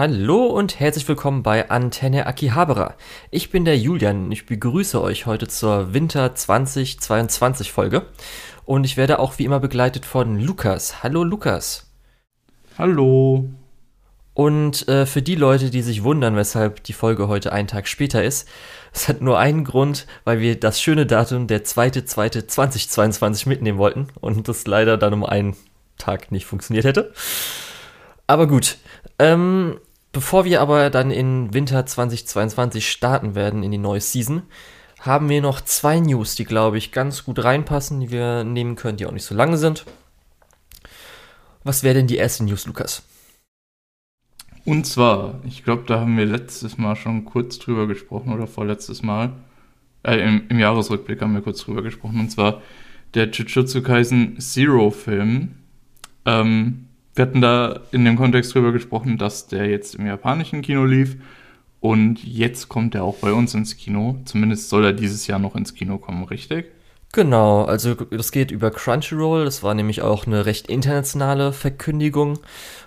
Hallo und herzlich willkommen bei Antenne Akihabara. Ich bin der Julian und ich begrüße euch heute zur Winter 2022 Folge. Und ich werde auch wie immer begleitet von Lukas. Hallo Lukas. Hallo. Und äh, für die Leute, die sich wundern, weshalb die Folge heute einen Tag später ist, es hat nur einen Grund, weil wir das schöne Datum der 2.2.2022 mitnehmen wollten und das leider dann um einen Tag nicht funktioniert hätte. Aber gut, ähm, bevor wir aber dann in Winter 2022 starten werden in die neue Season, haben wir noch zwei News, die glaube ich ganz gut reinpassen, die wir nehmen können, die auch nicht so lange sind. Was wäre denn die erste News, Lukas? Und zwar, ich glaube, da haben wir letztes Mal schon kurz drüber gesprochen oder vorletztes Mal. Äh, im, im Jahresrückblick haben wir kurz drüber gesprochen. Und zwar der Jujutsu Kaisen Zero Film. Ähm, wir hatten da in dem Kontext drüber gesprochen, dass der jetzt im japanischen Kino lief und jetzt kommt er auch bei uns ins Kino. Zumindest soll er dieses Jahr noch ins Kino kommen, richtig? Genau, also das geht über Crunchyroll. Das war nämlich auch eine recht internationale Verkündigung.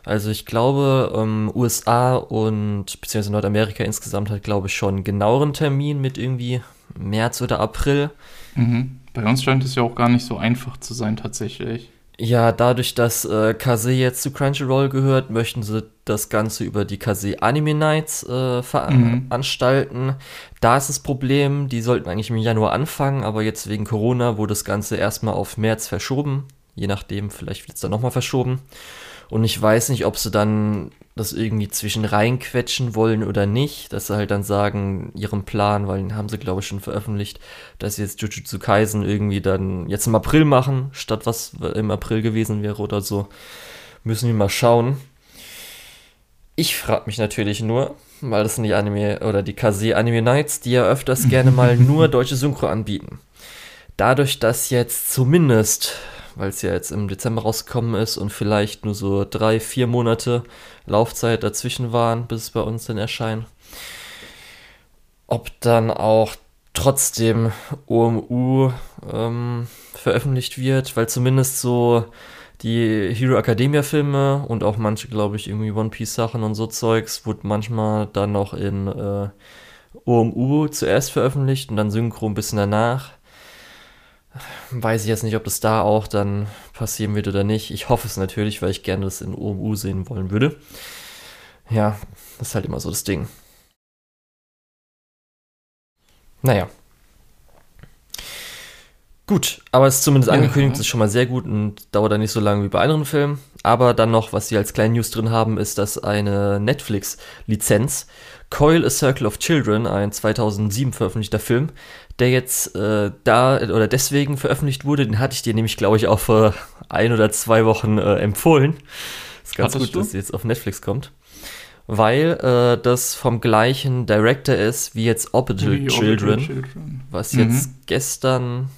Also ich glaube, ähm, USA und beziehungsweise Nordamerika insgesamt hat, glaube ich, schon einen genaueren Termin mit irgendwie März oder April. Mhm. Bei uns scheint es ja auch gar nicht so einfach zu sein tatsächlich. Ja, dadurch, dass äh, Kase jetzt zu Crunchyroll gehört, möchten sie das Ganze über die Kase Anime Nights äh, veranstalten. Mhm. Da ist das Problem, die sollten eigentlich im Januar anfangen, aber jetzt wegen Corona wurde das Ganze erstmal auf März verschoben. Je nachdem, vielleicht wird es dann nochmal verschoben. Und ich weiß nicht, ob sie dann das irgendwie zwischen reinquetschen wollen oder nicht, dass sie halt dann sagen, ihren Plan, weil den haben sie, glaube ich, schon veröffentlicht, dass sie jetzt Jujutsu Kaisen irgendwie dann jetzt im April machen, statt was im April gewesen wäre oder so. Müssen wir mal schauen. Ich frage mich natürlich nur, weil das sind die Anime oder die Kase Anime Nights, die ja öfters gerne mal nur deutsche Synchro anbieten. Dadurch, dass jetzt zumindest weil es ja jetzt im Dezember rausgekommen ist und vielleicht nur so drei, vier Monate Laufzeit dazwischen waren, bis es bei uns dann erscheint. Ob dann auch trotzdem OMU ähm, veröffentlicht wird, weil zumindest so die Hero Academia Filme und auch manche, glaube ich, irgendwie One Piece Sachen und so Zeugs, wurde manchmal dann noch in äh, OMU zuerst veröffentlicht und dann Synchro ein bisschen danach. Weiß ich jetzt nicht, ob das da auch dann passieren wird oder nicht. Ich hoffe es natürlich, weil ich gerne das in OMU sehen wollen würde. Ja, das ist halt immer so das Ding. Naja. Gut, aber es ist zumindest ja. angekündigt, ist schon mal sehr gut und dauert dann nicht so lange wie bei anderen Filmen. Aber dann noch, was sie als kleine News drin haben, ist, dass eine Netflix-Lizenz, Coil A Circle of Children, ein 2007 veröffentlichter Film, der jetzt äh, da oder deswegen veröffentlicht wurde, den hatte ich dir nämlich, glaube ich, auch vor ein oder zwei Wochen äh, empfohlen. Ist ganz Hattest gut, du? dass jetzt auf Netflix kommt. Weil äh, das vom gleichen Director ist wie jetzt Orbital, wie Children, Children, was mhm. jetzt gestern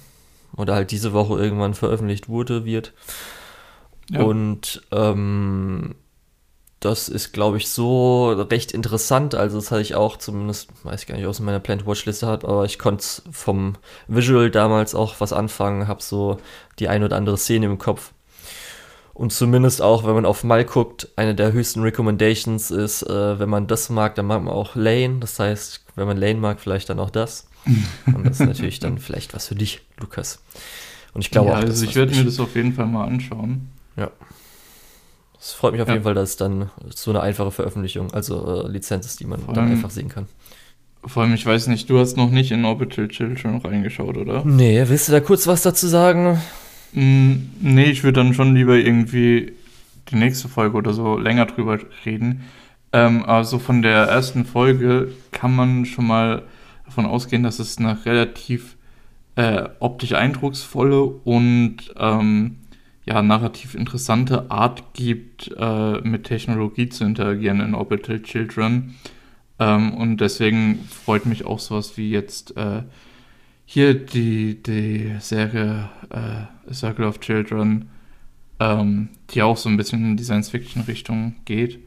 oder halt diese Woche irgendwann veröffentlicht wurde, wird. Ja. Und ähm, das ist, glaube ich, so recht interessant. Also, das hatte ich auch zumindest, weiß ich gar nicht, aus meiner Plant Watch-Liste hat, aber ich konnte vom Visual damals auch was anfangen, habe so die ein oder andere Szene im Kopf. Und zumindest auch, wenn man auf Mal guckt, eine der höchsten Recommendations ist, äh, wenn man das mag, dann mag man auch Lane. Das heißt, wenn man Lane mag, vielleicht dann auch das. Und das ist natürlich dann vielleicht was für dich, Lukas. Und ich glaube ja, auch. Also ich werde mir das auf jeden Fall mal anschauen. Ja. Es freut mich auf ja. jeden Fall, dass es dann so eine einfache Veröffentlichung, also äh, Lizenz ist, die man dann einfach sehen kann. Vor allem, ich weiß nicht, du hast noch nicht in Orbital Children reingeschaut, oder? Nee, willst du da kurz was dazu sagen? Mm, nee, ich würde dann schon lieber irgendwie die nächste Folge oder so länger drüber reden. Ähm, aber so von der ersten Folge kann man schon mal davon ausgehen, dass es eine relativ äh, optisch eindrucksvolle und ähm, ja, narrativ interessante Art gibt, äh, mit Technologie zu interagieren in Orbital Children. Ähm, und deswegen freut mich auch sowas wie jetzt äh, hier die, die Serie äh, Circle of Children, ähm, die auch so ein bisschen in die Science-Fiction-Richtung geht.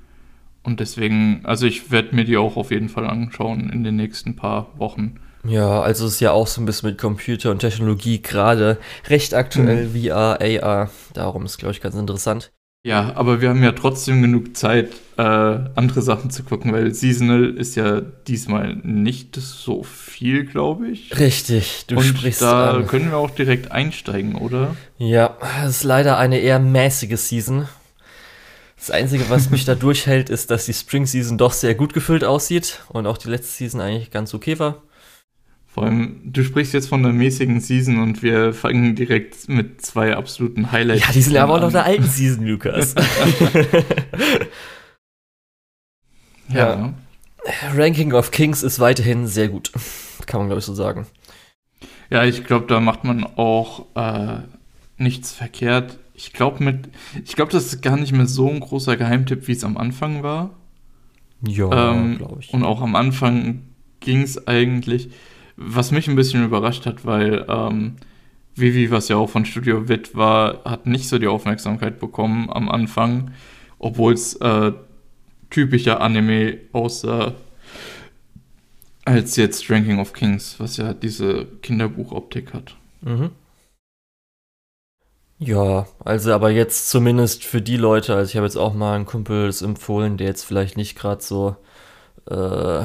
Und deswegen, also ich werde mir die auch auf jeden Fall anschauen in den nächsten paar Wochen. Ja, also es ist ja auch so ein bisschen mit Computer und Technologie gerade recht aktuell, mhm. VR, AR. Darum ist, glaube ich, ganz interessant. Ja, aber wir haben ja trotzdem genug Zeit, äh, andere Sachen zu gucken, weil Seasonal ist ja diesmal nicht so viel, glaube ich. Richtig, du Und sprichst da an. können wir auch direkt einsteigen, oder? Ja, es ist leider eine eher mäßige Season. Das Einzige, was mich da durchhält, ist, dass die Spring Season doch sehr gut gefüllt aussieht und auch die letzte Season eigentlich ganz okay war. Vor allem, du sprichst jetzt von der mäßigen Season und wir fangen direkt mit zwei absoluten Highlights an. Ja, die sind aber auch noch der alten Season, Lukas. ja. ja. Ranking of Kings ist weiterhin sehr gut. Kann man, glaube ich, so sagen. Ja, ich glaube, da macht man auch äh, nichts verkehrt. Ich glaube, mit, ich glaube, das ist gar nicht mehr so ein großer Geheimtipp, wie es am Anfang war. Ja, ähm, glaube ich. Und auch am Anfang ging es eigentlich was mich ein bisschen überrascht hat, weil ähm, Vivi, was ja auch von Studio Wit war, hat nicht so die Aufmerksamkeit bekommen am Anfang, obwohl es äh, typischer Anime aussah als jetzt Ranking of Kings, was ja diese Kinderbuchoptik hat. Mhm. Ja, also aber jetzt zumindest für die Leute, also ich habe jetzt auch mal einen Kumpel empfohlen, der jetzt vielleicht nicht gerade so äh,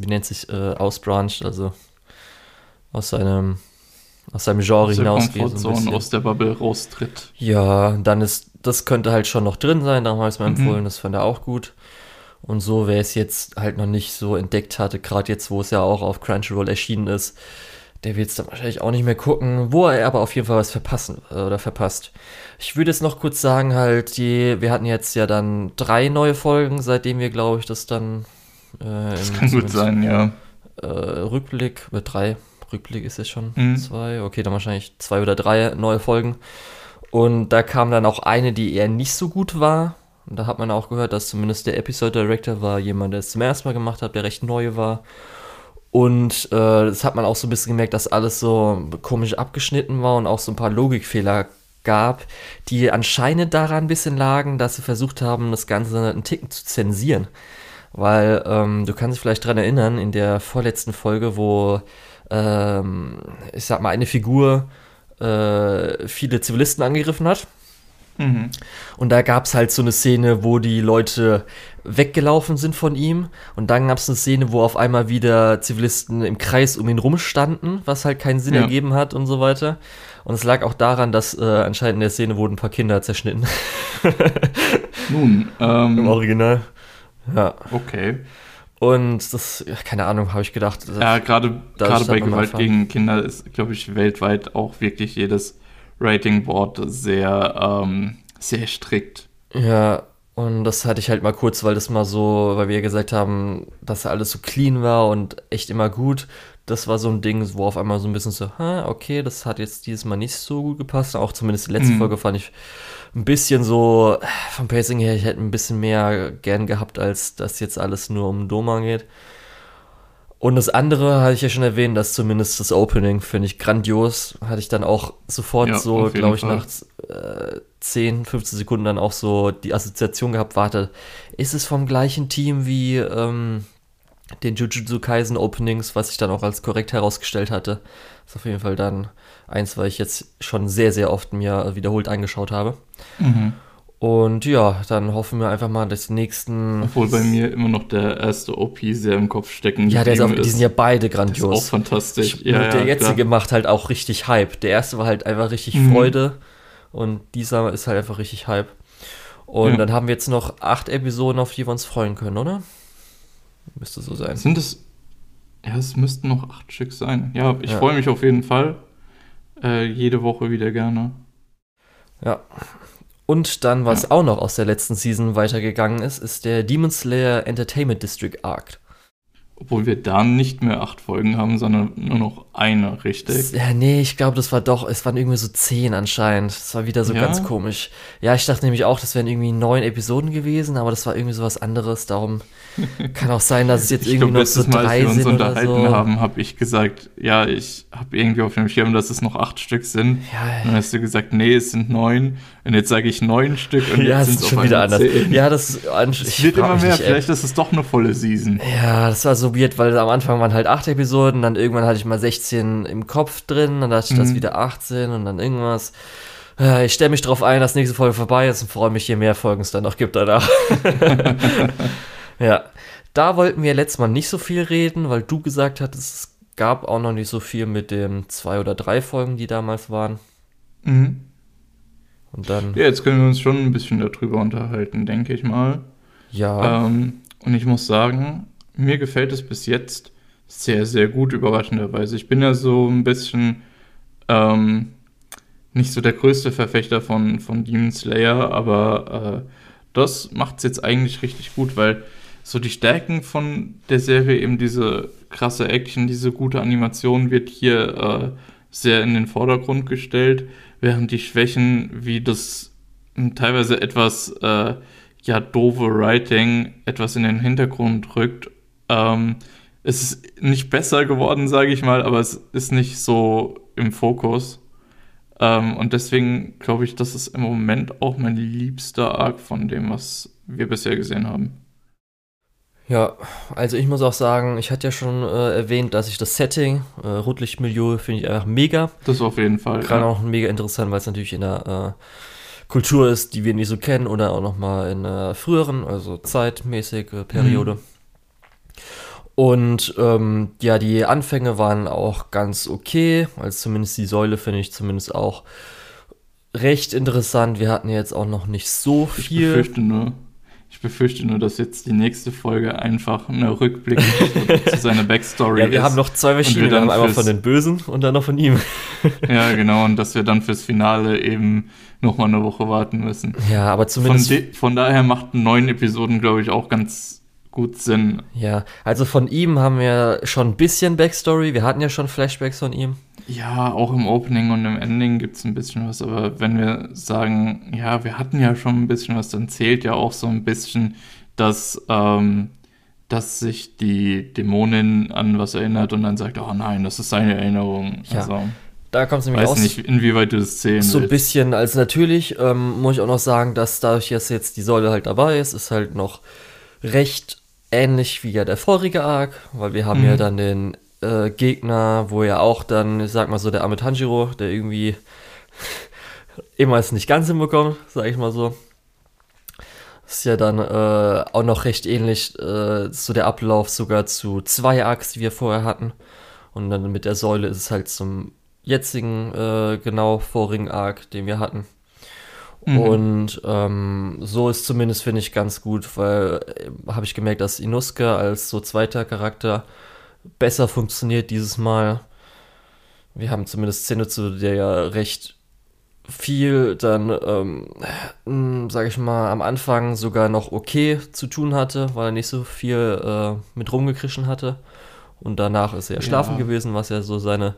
wie nennt sich, äh, ausbranched, also aus seinem, aus seinem Genre hinausgeht. So aus der Bubble raustritt. Ja, dann ist, das könnte halt schon noch drin sein, darum habe ich es mir mhm. empfohlen, das fand er auch gut. Und so, wer es jetzt halt noch nicht so entdeckt hatte, gerade jetzt, wo es ja auch auf Crunchyroll erschienen ist, der wird es dann wahrscheinlich auch nicht mehr gucken, wo er aber auf jeden Fall was verpassen äh, oder verpasst. Ich würde jetzt noch kurz sagen, halt, die, wir hatten jetzt ja dann drei neue Folgen, seitdem wir, glaube ich, das dann äh, das kann gut sein, ja. Äh, Rückblick, mit drei. Rückblick ist jetzt schon mhm. zwei. Okay, dann wahrscheinlich zwei oder drei neue Folgen. Und da kam dann auch eine, die eher nicht so gut war. Und da hat man auch gehört, dass zumindest der Episode Director war jemand, der es zum ersten Mal gemacht hat, der recht neu war. Und äh, das hat man auch so ein bisschen gemerkt, dass alles so komisch abgeschnitten war und auch so ein paar Logikfehler gab, die anscheinend daran ein bisschen lagen, dass sie versucht haben, das Ganze einen Ticken zu zensieren. Weil ähm, du kannst dich vielleicht daran erinnern, in der vorletzten Folge, wo ähm, ich sag mal, eine Figur äh, viele Zivilisten angegriffen hat. Mhm. Und da gab es halt so eine Szene, wo die Leute weggelaufen sind von ihm. Und dann gab es eine Szene, wo auf einmal wieder Zivilisten im Kreis um ihn rumstanden, was halt keinen Sinn ja. ergeben hat und so weiter. Und es lag auch daran, dass äh, anscheinend in der Szene wurden ein paar Kinder zerschnitten. Nun, ähm, im Original. Ja. Okay. Und das, keine Ahnung, habe ich gedacht. Ja, gerade bei Gewalt gegen Kinder ist, glaube ich, weltweit auch wirklich jedes Ratingboard sehr, ähm, sehr strikt. Ja, und das hatte ich halt mal kurz, weil das mal so, weil wir gesagt haben, dass alles so clean war und echt immer gut. Das war so ein Ding, wo auf einmal so ein bisschen so, okay, das hat jetzt dieses Mal nicht so gut gepasst. Auch zumindest die letzte mhm. Folge fand ich ein bisschen so, vom Pacing her, ich hätte ein bisschen mehr gern gehabt, als dass jetzt alles nur um Doma geht. Und das andere hatte ich ja schon erwähnt, dass zumindest das Opening finde ich grandios. Hatte ich dann auch sofort ja, so, glaube ich, nach äh, 10, 15 Sekunden dann auch so die Assoziation gehabt, warte, ist es vom gleichen Team wie ähm, den Jujutsu Kaisen Openings, was ich dann auch als korrekt herausgestellt hatte. Ist auf jeden Fall dann eins, weil ich jetzt schon sehr, sehr oft mir wiederholt angeschaut habe. Mhm. Und ja, dann hoffen wir einfach mal, dass die nächsten. Obwohl bei mir immer noch der erste OP sehr im Kopf stecken. Ja, der ist auch, die sind ja beide grandios. Das ist auch fantastisch. Ich, ja, der ja, jetzige klar. macht halt auch richtig Hype. Der erste war halt einfach richtig mhm. Freude. Und dieser ist halt einfach richtig Hype. Und ja. dann haben wir jetzt noch acht Episoden, auf die wir uns freuen können, oder? Müsste so sein. Sind es. Ja, es müssten noch acht Stück sein. Ja, ich freue mich auf jeden Fall. Äh, jede Woche wieder gerne. Ja. Und dann, was ja. auch noch aus der letzten Season weitergegangen ist, ist der Demon Slayer Entertainment District Arc. Obwohl wir da nicht mehr acht Folgen haben, sondern nur noch eine, richtig? Ja, nee, ich glaube, das war doch, es waren irgendwie so zehn anscheinend. Das war wieder so ja? ganz komisch. Ja, ich dachte nämlich auch, das wären irgendwie neun Episoden gewesen, aber das war irgendwie so was anderes. Darum kann auch sein, dass es jetzt ich irgendwie glaub, noch so drei Mal, als wir uns unterhalten so. haben, habe ich gesagt, ja, ich habe irgendwie auf dem Schirm, dass es noch acht Stück sind. Ja, dann hast du gesagt, nee, es sind neun. Und jetzt sage ich neun Stück und ja, jetzt sind es schon wieder anders. Zehn. Ja, das es wird immer mehr. Nicht, Vielleicht ist es doch eine volle Season. Ja, das war so weird, weil am Anfang waren halt acht Episoden, dann irgendwann hatte ich mal 16 im Kopf drin, dann dachte ich, mhm. das wieder 18 und dann irgendwas. Äh, ich stelle mich darauf ein, dass nächste Folge vorbei ist und freue mich, je mehr Folgen es dann noch gibt danach. ja, da wollten wir letztes Mal nicht so viel reden, weil du gesagt hattest, es gab auch noch nicht so viel mit den zwei oder drei Folgen, die damals waren. Mhm. Und dann. Ja, jetzt können wir uns schon ein bisschen darüber unterhalten, denke ich mal. Ja. Ähm, und ich muss sagen, mir gefällt es bis jetzt sehr, sehr gut, überraschenderweise. Ich bin ja so ein bisschen ähm, nicht so der größte Verfechter von, von Demon Slayer, aber äh, das macht es jetzt eigentlich richtig gut, weil so die Stärken von der Serie, eben diese krasse Action, diese gute Animation wird hier äh, sehr in den Vordergrund gestellt, während die Schwächen wie das teilweise etwas äh, ja doofe Writing etwas in den Hintergrund rückt. Ähm, es ist nicht besser geworden, sage ich mal, aber es ist nicht so im Fokus. Ähm, und deswegen glaube ich, das ist im Moment auch mein liebster Arc von dem, was wir bisher gesehen haben. Ja, also ich muss auch sagen, ich hatte ja schon äh, erwähnt, dass ich das Setting, äh, Rotlichtmilieu, finde ich einfach mega. Das auf jeden Fall. Gerade ja. auch mega interessant, weil es natürlich in der äh, Kultur ist, die wir nicht so kennen oder auch nochmal in einer früheren, also zeitmäßige Periode. Mhm. Und ähm, ja, die Anfänge waren auch ganz okay, also zumindest die Säule finde ich zumindest auch recht interessant. Wir hatten jetzt auch noch nicht so viel. Ich befürchte nur, ich befürchte nur, dass jetzt die nächste Folge einfach eine Rückblick zu seiner Backstory ist. Ja, wir ist haben noch zwei verschiedene, wir haben einmal von den Bösen und dann noch von ihm. ja, genau, und dass wir dann fürs Finale eben noch mal eine Woche warten müssen. Ja, aber zumindest... Von, von daher macht neun Episoden, glaube ich, auch ganz gut Sinn. Ja, also von ihm haben wir schon ein bisschen Backstory. Wir hatten ja schon Flashbacks von ihm. Ja, auch im Opening und im Ending gibt es ein bisschen was, aber wenn wir sagen, ja, wir hatten ja schon ein bisschen was, dann zählt ja auch so ein bisschen, dass, ähm, dass sich die Dämonin an was erinnert und dann sagt, oh nein, das ist seine Erinnerung. Ja. Also, da kommt es nämlich Weiß aus. nicht, inwieweit du das zählen So ein bisschen, also natürlich ähm, muss ich auch noch sagen, dass dadurch, dass jetzt die Säule halt dabei ist, ist halt noch recht ähnlich wie ja der vorige Arc, weil wir haben mhm. ja dann den äh, Gegner, wo ja auch dann, ich sag mal so, der arme Tanjiro, der irgendwie immer es nicht ganz hinbekommt, sag ich mal so. Ist ja dann äh, auch noch recht ähnlich äh, so der Ablauf sogar zu zwei Arcs, die wir vorher hatten. Und dann mit der Säule ist es halt zum jetzigen, äh, genau vorigen Arc, den wir hatten. Mhm. Und ähm, so ist zumindest, finde ich, ganz gut, weil äh, habe ich gemerkt, dass Inuska als so zweiter Charakter besser funktioniert dieses Mal. Wir haben zumindest Zenitsu, der ja recht viel dann, ähm, hm, sage ich mal, am Anfang sogar noch okay zu tun hatte, weil er nicht so viel äh, mit rumgekrischen hatte. Und danach ist er ja. schlafen gewesen, was ja so seine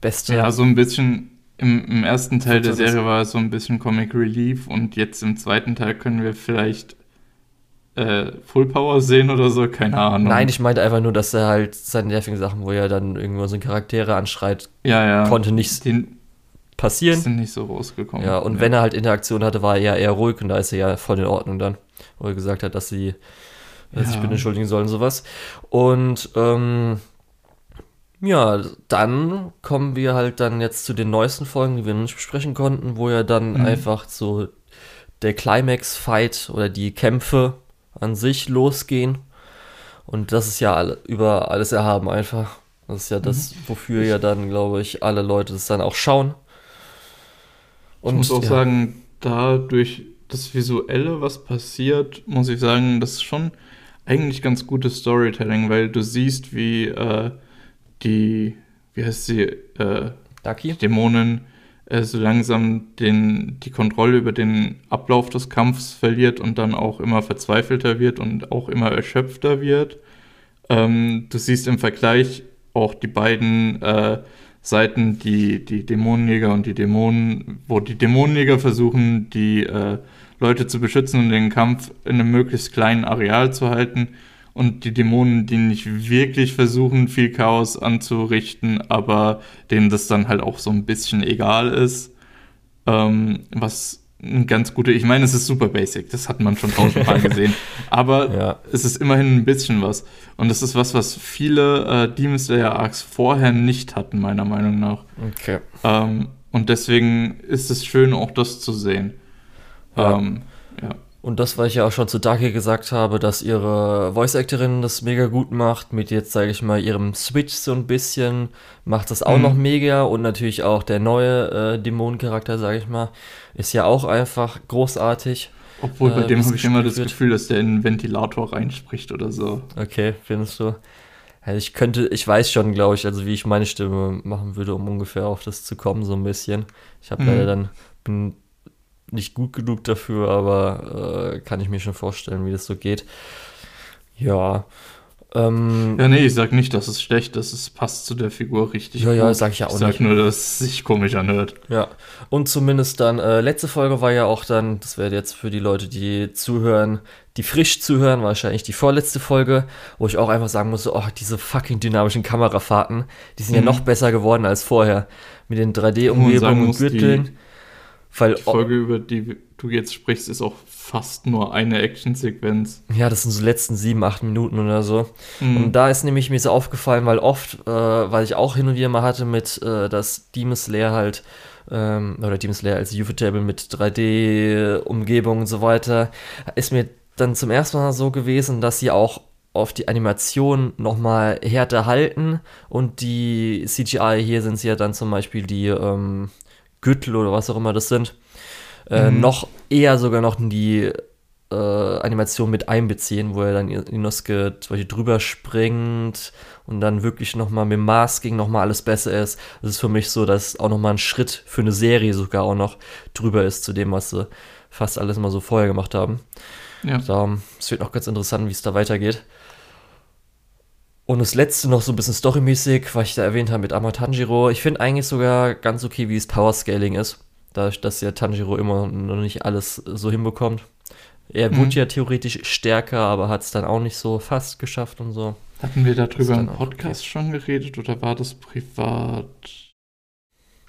beste. Ja, so ein bisschen im, im ersten Teil der Serie war es so ein bisschen Comic Relief und jetzt im zweiten Teil können wir vielleicht äh, Full Power sehen oder so, keine Ahnung. Nein, ich meinte einfach nur, dass er halt seine nervigen Sachen, wo er dann irgendwo so Charaktere anschreit, ja, ja. konnte nicht Den, passieren. Sind nicht so rausgekommen. Ja, und ja. wenn er halt Interaktion hatte, war er ja eher ruhig und da ist er ja voll in Ordnung dann, wo er gesagt hat, dass sie ja. sich bitte entschuldigen sollen und sowas. Und ähm, ja, dann kommen wir halt dann jetzt zu den neuesten Folgen, die wir noch nicht besprechen konnten, wo ja dann mhm. einfach so der Climax-Fight oder die Kämpfe an sich losgehen. Und das ist ja alle, über alles erhaben einfach. Das ist ja das, mhm. wofür ja dann, glaube ich, alle Leute das dann auch schauen. Und, ich muss auch ja. sagen, da durch das Visuelle, was passiert, muss ich sagen, das ist schon eigentlich ganz gutes Storytelling, weil du siehst, wie äh, die, wie heißt sie, äh, Ducky? Dämonin äh, so langsam den, die Kontrolle über den Ablauf des Kampfs verliert und dann auch immer verzweifelter wird und auch immer erschöpfter wird. Ähm, du siehst im Vergleich auch die beiden äh, Seiten, die, die Dämonenjäger und die Dämonen, wo die Dämonenjäger versuchen, die äh, Leute zu beschützen und den Kampf in einem möglichst kleinen Areal zu halten und die Dämonen, die nicht wirklich versuchen, viel Chaos anzurichten, aber denen das dann halt auch so ein bisschen egal ist. Ähm, was ein ganz gute, ich meine, es ist super basic, das hat man schon tausendmal gesehen, aber ja. es ist immerhin ein bisschen was. Und das ist was, was viele äh, Demon Slayer Arcs vorher nicht hatten, meiner Meinung nach. Okay. Ähm, Und deswegen ist es schön, auch das zu sehen. Ja. Ähm, ja. Und das, was ich ja auch schon zu Daki gesagt habe, dass ihre Voice-Actorin das mega gut macht, mit jetzt, sage ich mal, ihrem Switch so ein bisschen, macht das auch mhm. noch mega. Und natürlich auch der neue äh, Dämonencharakter, sage ich mal, ist ja auch einfach großartig. Obwohl, bei äh, dem habe ich immer das wird. Gefühl, dass der in einen Ventilator reinspricht oder so. Okay, findest du? Also ich könnte, ich weiß schon, glaube ich, also wie ich meine Stimme machen würde, um ungefähr auf das zu kommen, so ein bisschen. Ich habe mhm. leider dann, bin nicht gut genug dafür, aber äh, kann ich mir schon vorstellen, wie das so geht. Ja. Ähm, ja, nee, ich sag nicht, dass es schlecht ist. Es passt zu der Figur richtig. Ja, gut. ja, sag ich ja auch ich sag nicht. nur, dass es sich komisch anhört. Ja. Und zumindest dann, äh, letzte Folge war ja auch dann, das wäre jetzt für die Leute, die zuhören, die frisch zuhören, wahrscheinlich die vorletzte Folge, wo ich auch einfach sagen musste, oh, diese fucking dynamischen Kamerafahrten, die sind mhm. ja noch besser geworden als vorher. Mit den 3D-Umgebungen und Gürteln. Die weil, die Folge, über die du jetzt sprichst, ist auch fast nur eine Actionsequenz. Ja, das sind so letzten sieben, acht Minuten oder so. Mhm. Und da ist nämlich mir so aufgefallen, weil oft, äh, weil ich auch hin und wieder mal hatte mit, äh, dass Demon Slayer halt, ähm, oder Demon Slayer als Ufotable mit 3D-Umgebung und so weiter, ist mir dann zum ersten Mal so gewesen, dass sie auch auf die Animation nochmal härter halten und die CGI, hier sind es ja dann zum Beispiel die, ähm, Gürtel oder was auch immer das sind, äh, mhm. noch eher sogar noch in die äh, Animation mit einbeziehen, wo er dann Inosuke zum Beispiel drüber springt und dann wirklich nochmal mit Masking nochmal alles besser ist. Das ist für mich so, dass auch nochmal ein Schritt für eine Serie sogar auch noch drüber ist zu dem, was sie fast alles mal so vorher gemacht haben. Ja. Es wird auch ganz interessant, wie es da weitergeht. Und das letzte noch so ein bisschen storymäßig, was ich da erwähnt habe mit Amatanjiro. Ich finde eigentlich sogar ganz okay, wie es Power Scaling ist. Dadurch, dass ja Tanjiro immer noch nicht alles so hinbekommt. Er mhm. wurde ja theoretisch stärker, aber hat es dann auch nicht so fast geschafft und so. Hatten wir darüber im Podcast okay. schon geredet oder war das privat?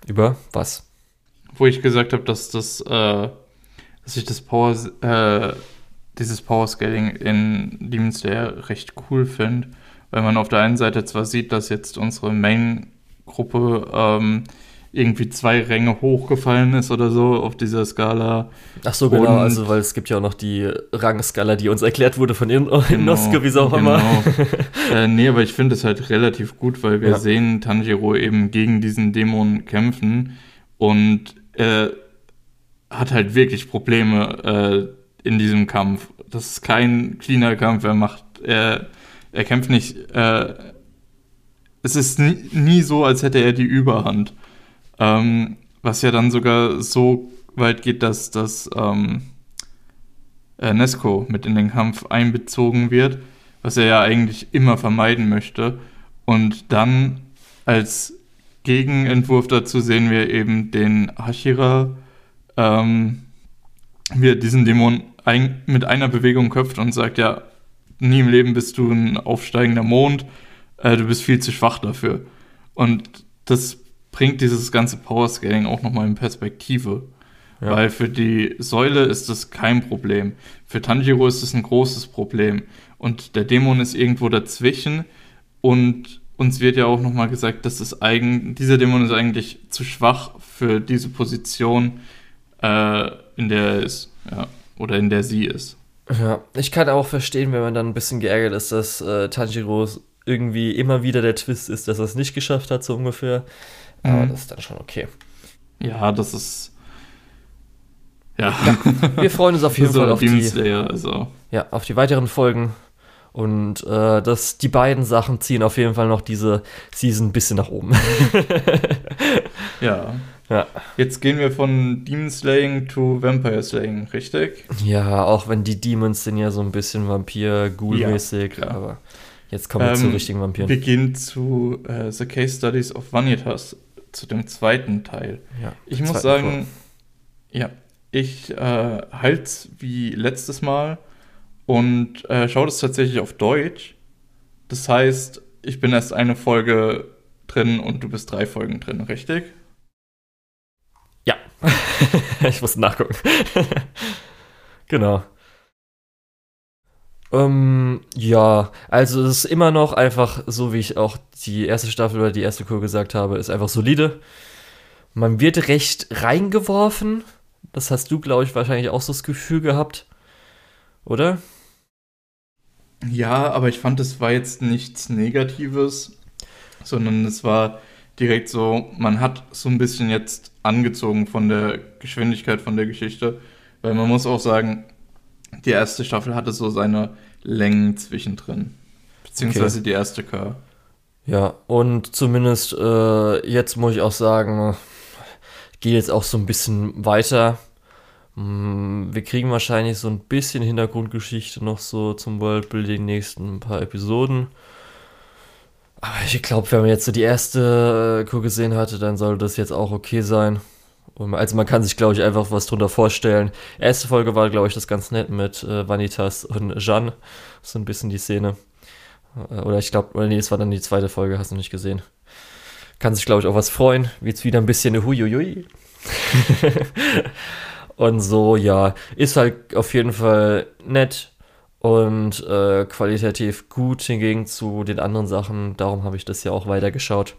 Über was? Wo ich gesagt habe, dass das, äh, dass ich das Power, äh, dieses Power Scaling in Demon Slayer recht cool finde weil man auf der einen Seite zwar sieht, dass jetzt unsere Main-Gruppe ähm, irgendwie zwei Ränge hochgefallen ist oder so auf dieser Skala. Ach so, genau, also weil es gibt ja auch noch die Rangskala, die uns erklärt wurde von genau, Inosuke, wie auch genau. immer. äh, nee, aber ich finde es halt relativ gut, weil wir ja. sehen Tanjiro eben gegen diesen Dämon kämpfen und er hat halt wirklich Probleme äh, in diesem Kampf. Das ist kein cleaner Kampf, er macht, er er kämpft nicht. Äh, es ist nie, nie, so, als hätte er die Überhand. Ähm, was ja dann sogar so weit geht, dass das ähm, äh, Nesco mit in den Kampf einbezogen wird, was er ja eigentlich immer vermeiden möchte. Und dann als Gegenentwurf dazu sehen wir eben den Hashira, ähm, wie er diesen Dämon ein, mit einer Bewegung köpft und sagt, ja, nie im Leben bist du ein aufsteigender Mond, äh, du bist viel zu schwach dafür. Und das bringt dieses ganze Powerscaling auch nochmal in Perspektive. Ja. Weil für die Säule ist das kein Problem. Für Tanjiro ist es ein großes Problem. Und der Dämon ist irgendwo dazwischen. Und uns wird ja auch nochmal gesagt, dass es eigen, dieser Dämon ist eigentlich zu schwach für diese Position, äh, in der er ist. Ja. Oder in der sie ist. Ja, ich kann auch verstehen, wenn man dann ein bisschen geärgert ist, dass äh, Tanjiro irgendwie immer wieder der Twist ist, dass er es nicht geschafft hat, so ungefähr. Aber mhm. das ist dann schon okay. Ja, das ist. Ja. ja wir freuen uns auf jeden Fall auf die, also. ja, auf die weiteren Folgen. Und äh, das, die beiden Sachen ziehen auf jeden Fall noch diese Season ein bisschen nach oben. ja. Ja. Jetzt gehen wir von Demon Slaying to Vampire Slaying, richtig? Ja, auch wenn die Demons sind ja so ein bisschen Vampir-Ghoul-mäßig, ja, aber jetzt kommen wir ähm, zu richtigen Vampiren. Wir gehen zu uh, The Case Studies of Vanitas, zu dem zweiten Teil. Ja, ich muss sagen, Folge. ja, ich äh, halte wie letztes Mal und äh, schaue das tatsächlich auf Deutsch. Das heißt, ich bin erst eine Folge drin und du bist drei Folgen drin, richtig? Ich muss nachgucken. genau. Ähm, ja, also es ist immer noch einfach so, wie ich auch die erste Staffel oder die erste Kur gesagt habe, ist einfach solide. man wird recht reingeworfen. Das hast du, glaube ich, wahrscheinlich auch so das Gefühl gehabt. Oder? Ja, aber ich fand, es war jetzt nichts Negatives, sondern es war direkt so, man hat so ein bisschen jetzt angezogen von der Geschwindigkeit von der Geschichte, weil man muss auch sagen, die erste Staffel hatte so seine Längen zwischendrin, beziehungsweise okay. die erste K. Ja, und zumindest äh, jetzt muss ich auch sagen, gehe jetzt auch so ein bisschen weiter. Mm, wir kriegen wahrscheinlich so ein bisschen Hintergrundgeschichte noch so zum Worldbuilding nächsten paar Episoden. Aber ich glaube, wenn man jetzt so die erste Kur gesehen hatte, dann sollte das jetzt auch okay sein. Also man kann sich, glaube ich, einfach was drunter vorstellen. Erste Folge war, glaube ich, das ganz nett mit äh, Vanitas und Jeanne. So ein bisschen die Szene. Äh, oder ich glaube, nee, es war dann die zweite Folge, hast du nicht gesehen. Kann sich, glaube ich, auch was freuen. Wird wieder ein bisschen eine Huiuiui. und so, ja, ist halt auf jeden Fall nett und äh, qualitativ gut hingegen zu den anderen Sachen. Darum habe ich das ja auch weitergeschaut.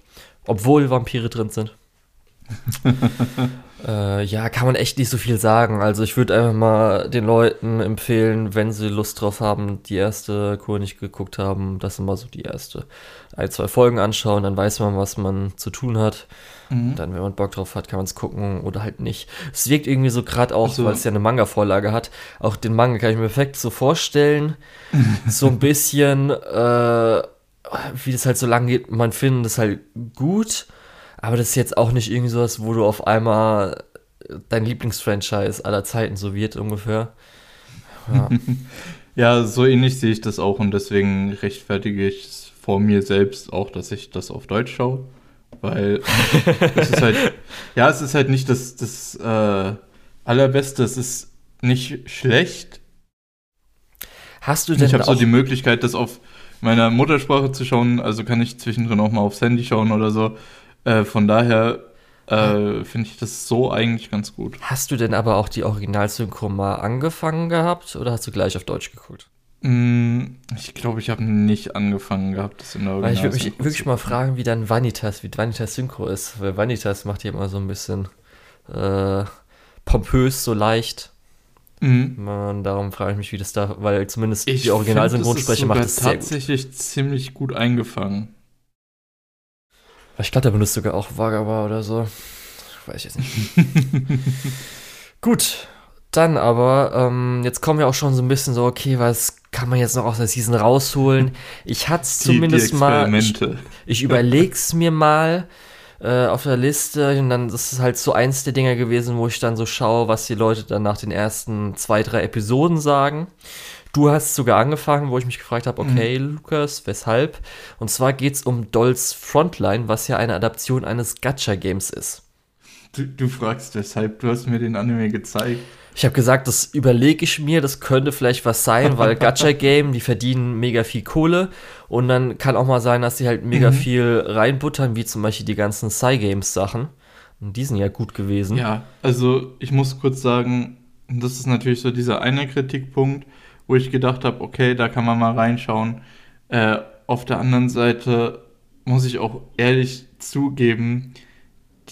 Obwohl Vampire drin sind. äh, ja, kann man echt nicht so viel sagen. Also ich würde einfach mal den Leuten empfehlen, wenn sie Lust drauf haben, die erste Kur nicht geguckt haben, dass sie mal so die erste ein, zwei Folgen anschauen, dann weiß man, was man zu tun hat. Mhm. Dann, wenn man Bock drauf hat, kann man es gucken oder halt nicht. Es wirkt irgendwie so gerade auch, also. weil es ja eine Manga-Vorlage hat, auch den Manga kann ich mir perfekt so vorstellen. so ein bisschen, äh, wie das halt so lang geht, man findet es halt gut aber das ist jetzt auch nicht irgendwie sowas, wo du auf einmal dein Lieblingsfranchise aller Zeiten so wird ungefähr. Ja. ja, so ähnlich sehe ich das auch und deswegen rechtfertige ich es vor mir selbst auch, dass ich das auf Deutsch schaue. Weil es ist halt, ja, es ist halt nicht das, das äh, Allerbeste, es ist nicht schlecht. Hast du denn Ich habe so die Möglichkeit, das auf meiner Muttersprache zu schauen, also kann ich zwischendrin auch mal aufs Handy schauen oder so. Äh, von daher äh, finde ich das so eigentlich ganz gut. Hast du denn aber auch die Originalsynchro mal angefangen gehabt oder hast du gleich auf Deutsch geguckt? Mm, ich glaube, ich habe nicht angefangen gehabt, das in der Weil ich würde mich wirklich mal fragen, wie dann Vanitas, wie Vanitas Synchro ist. Weil Vanitas macht ja immer so ein bisschen äh, pompös, so leicht. Mhm. Man, darum frage ich mich, wie das da, weil zumindest ich die Originalsynchronsprecher macht es sehr gut. tatsächlich ziemlich gut eingefangen. Ich glaube, der benutzt sogar auch Wagawa oder so. Weiß ich jetzt nicht. Gut, dann aber, ähm, jetzt kommen wir auch schon so ein bisschen so, okay, was kann man jetzt noch aus der Season rausholen? Ich hatte es zumindest die mal. Ich, ich überlege es mir mal äh, auf der Liste und dann das ist halt so eins der Dinger gewesen, wo ich dann so schaue, was die Leute dann nach den ersten zwei, drei Episoden sagen. Du hast sogar angefangen, wo ich mich gefragt habe, okay, mhm. Lukas, weshalb? Und zwar geht es um Dolls Frontline, was ja eine Adaption eines Gacha-Games ist. Du, du, fragst weshalb, du hast mir den Anime gezeigt. Ich habe gesagt, das überlege ich mir, das könnte vielleicht was sein, weil Gacha-Game, die verdienen mega viel Kohle und dann kann auch mal sein, dass sie halt mega mhm. viel reinbuttern, wie zum Beispiel die ganzen Psy-Games-Sachen. Und die sind ja gut gewesen. Ja, also ich muss kurz sagen, das ist natürlich so dieser eine Kritikpunkt, wo ich gedacht habe, okay, da kann man mal reinschauen. Äh, auf der anderen Seite muss ich auch ehrlich zugeben,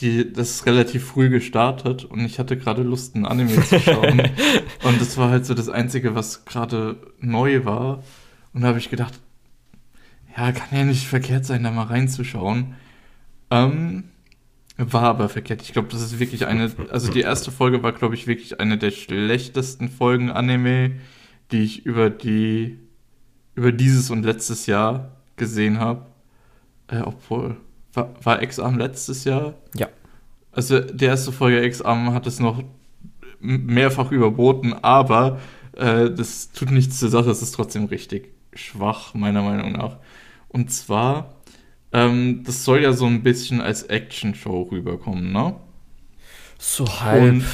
die, das ist relativ früh gestartet und ich hatte gerade Lust, ein Anime zu schauen. und das war halt so das Einzige, was gerade neu war. Und da habe ich gedacht, ja, kann ja nicht verkehrt sein, da mal reinzuschauen. Ähm, war aber verkehrt. Ich glaube, das ist wirklich eine, also die erste Folge war, glaube ich, wirklich eine der schlechtesten Folgen Anime, die ich über die über dieses und letztes Jahr gesehen habe. Äh, obwohl, war, war X-Arm letztes Jahr? Ja. Also die erste Folge X-Arm hat es noch mehrfach überboten, aber äh, das tut nichts zur Sache, es ist trotzdem richtig schwach, meiner Meinung nach. Und zwar, ähm, das soll ja so ein bisschen als Action-Show rüberkommen, ne? So halb.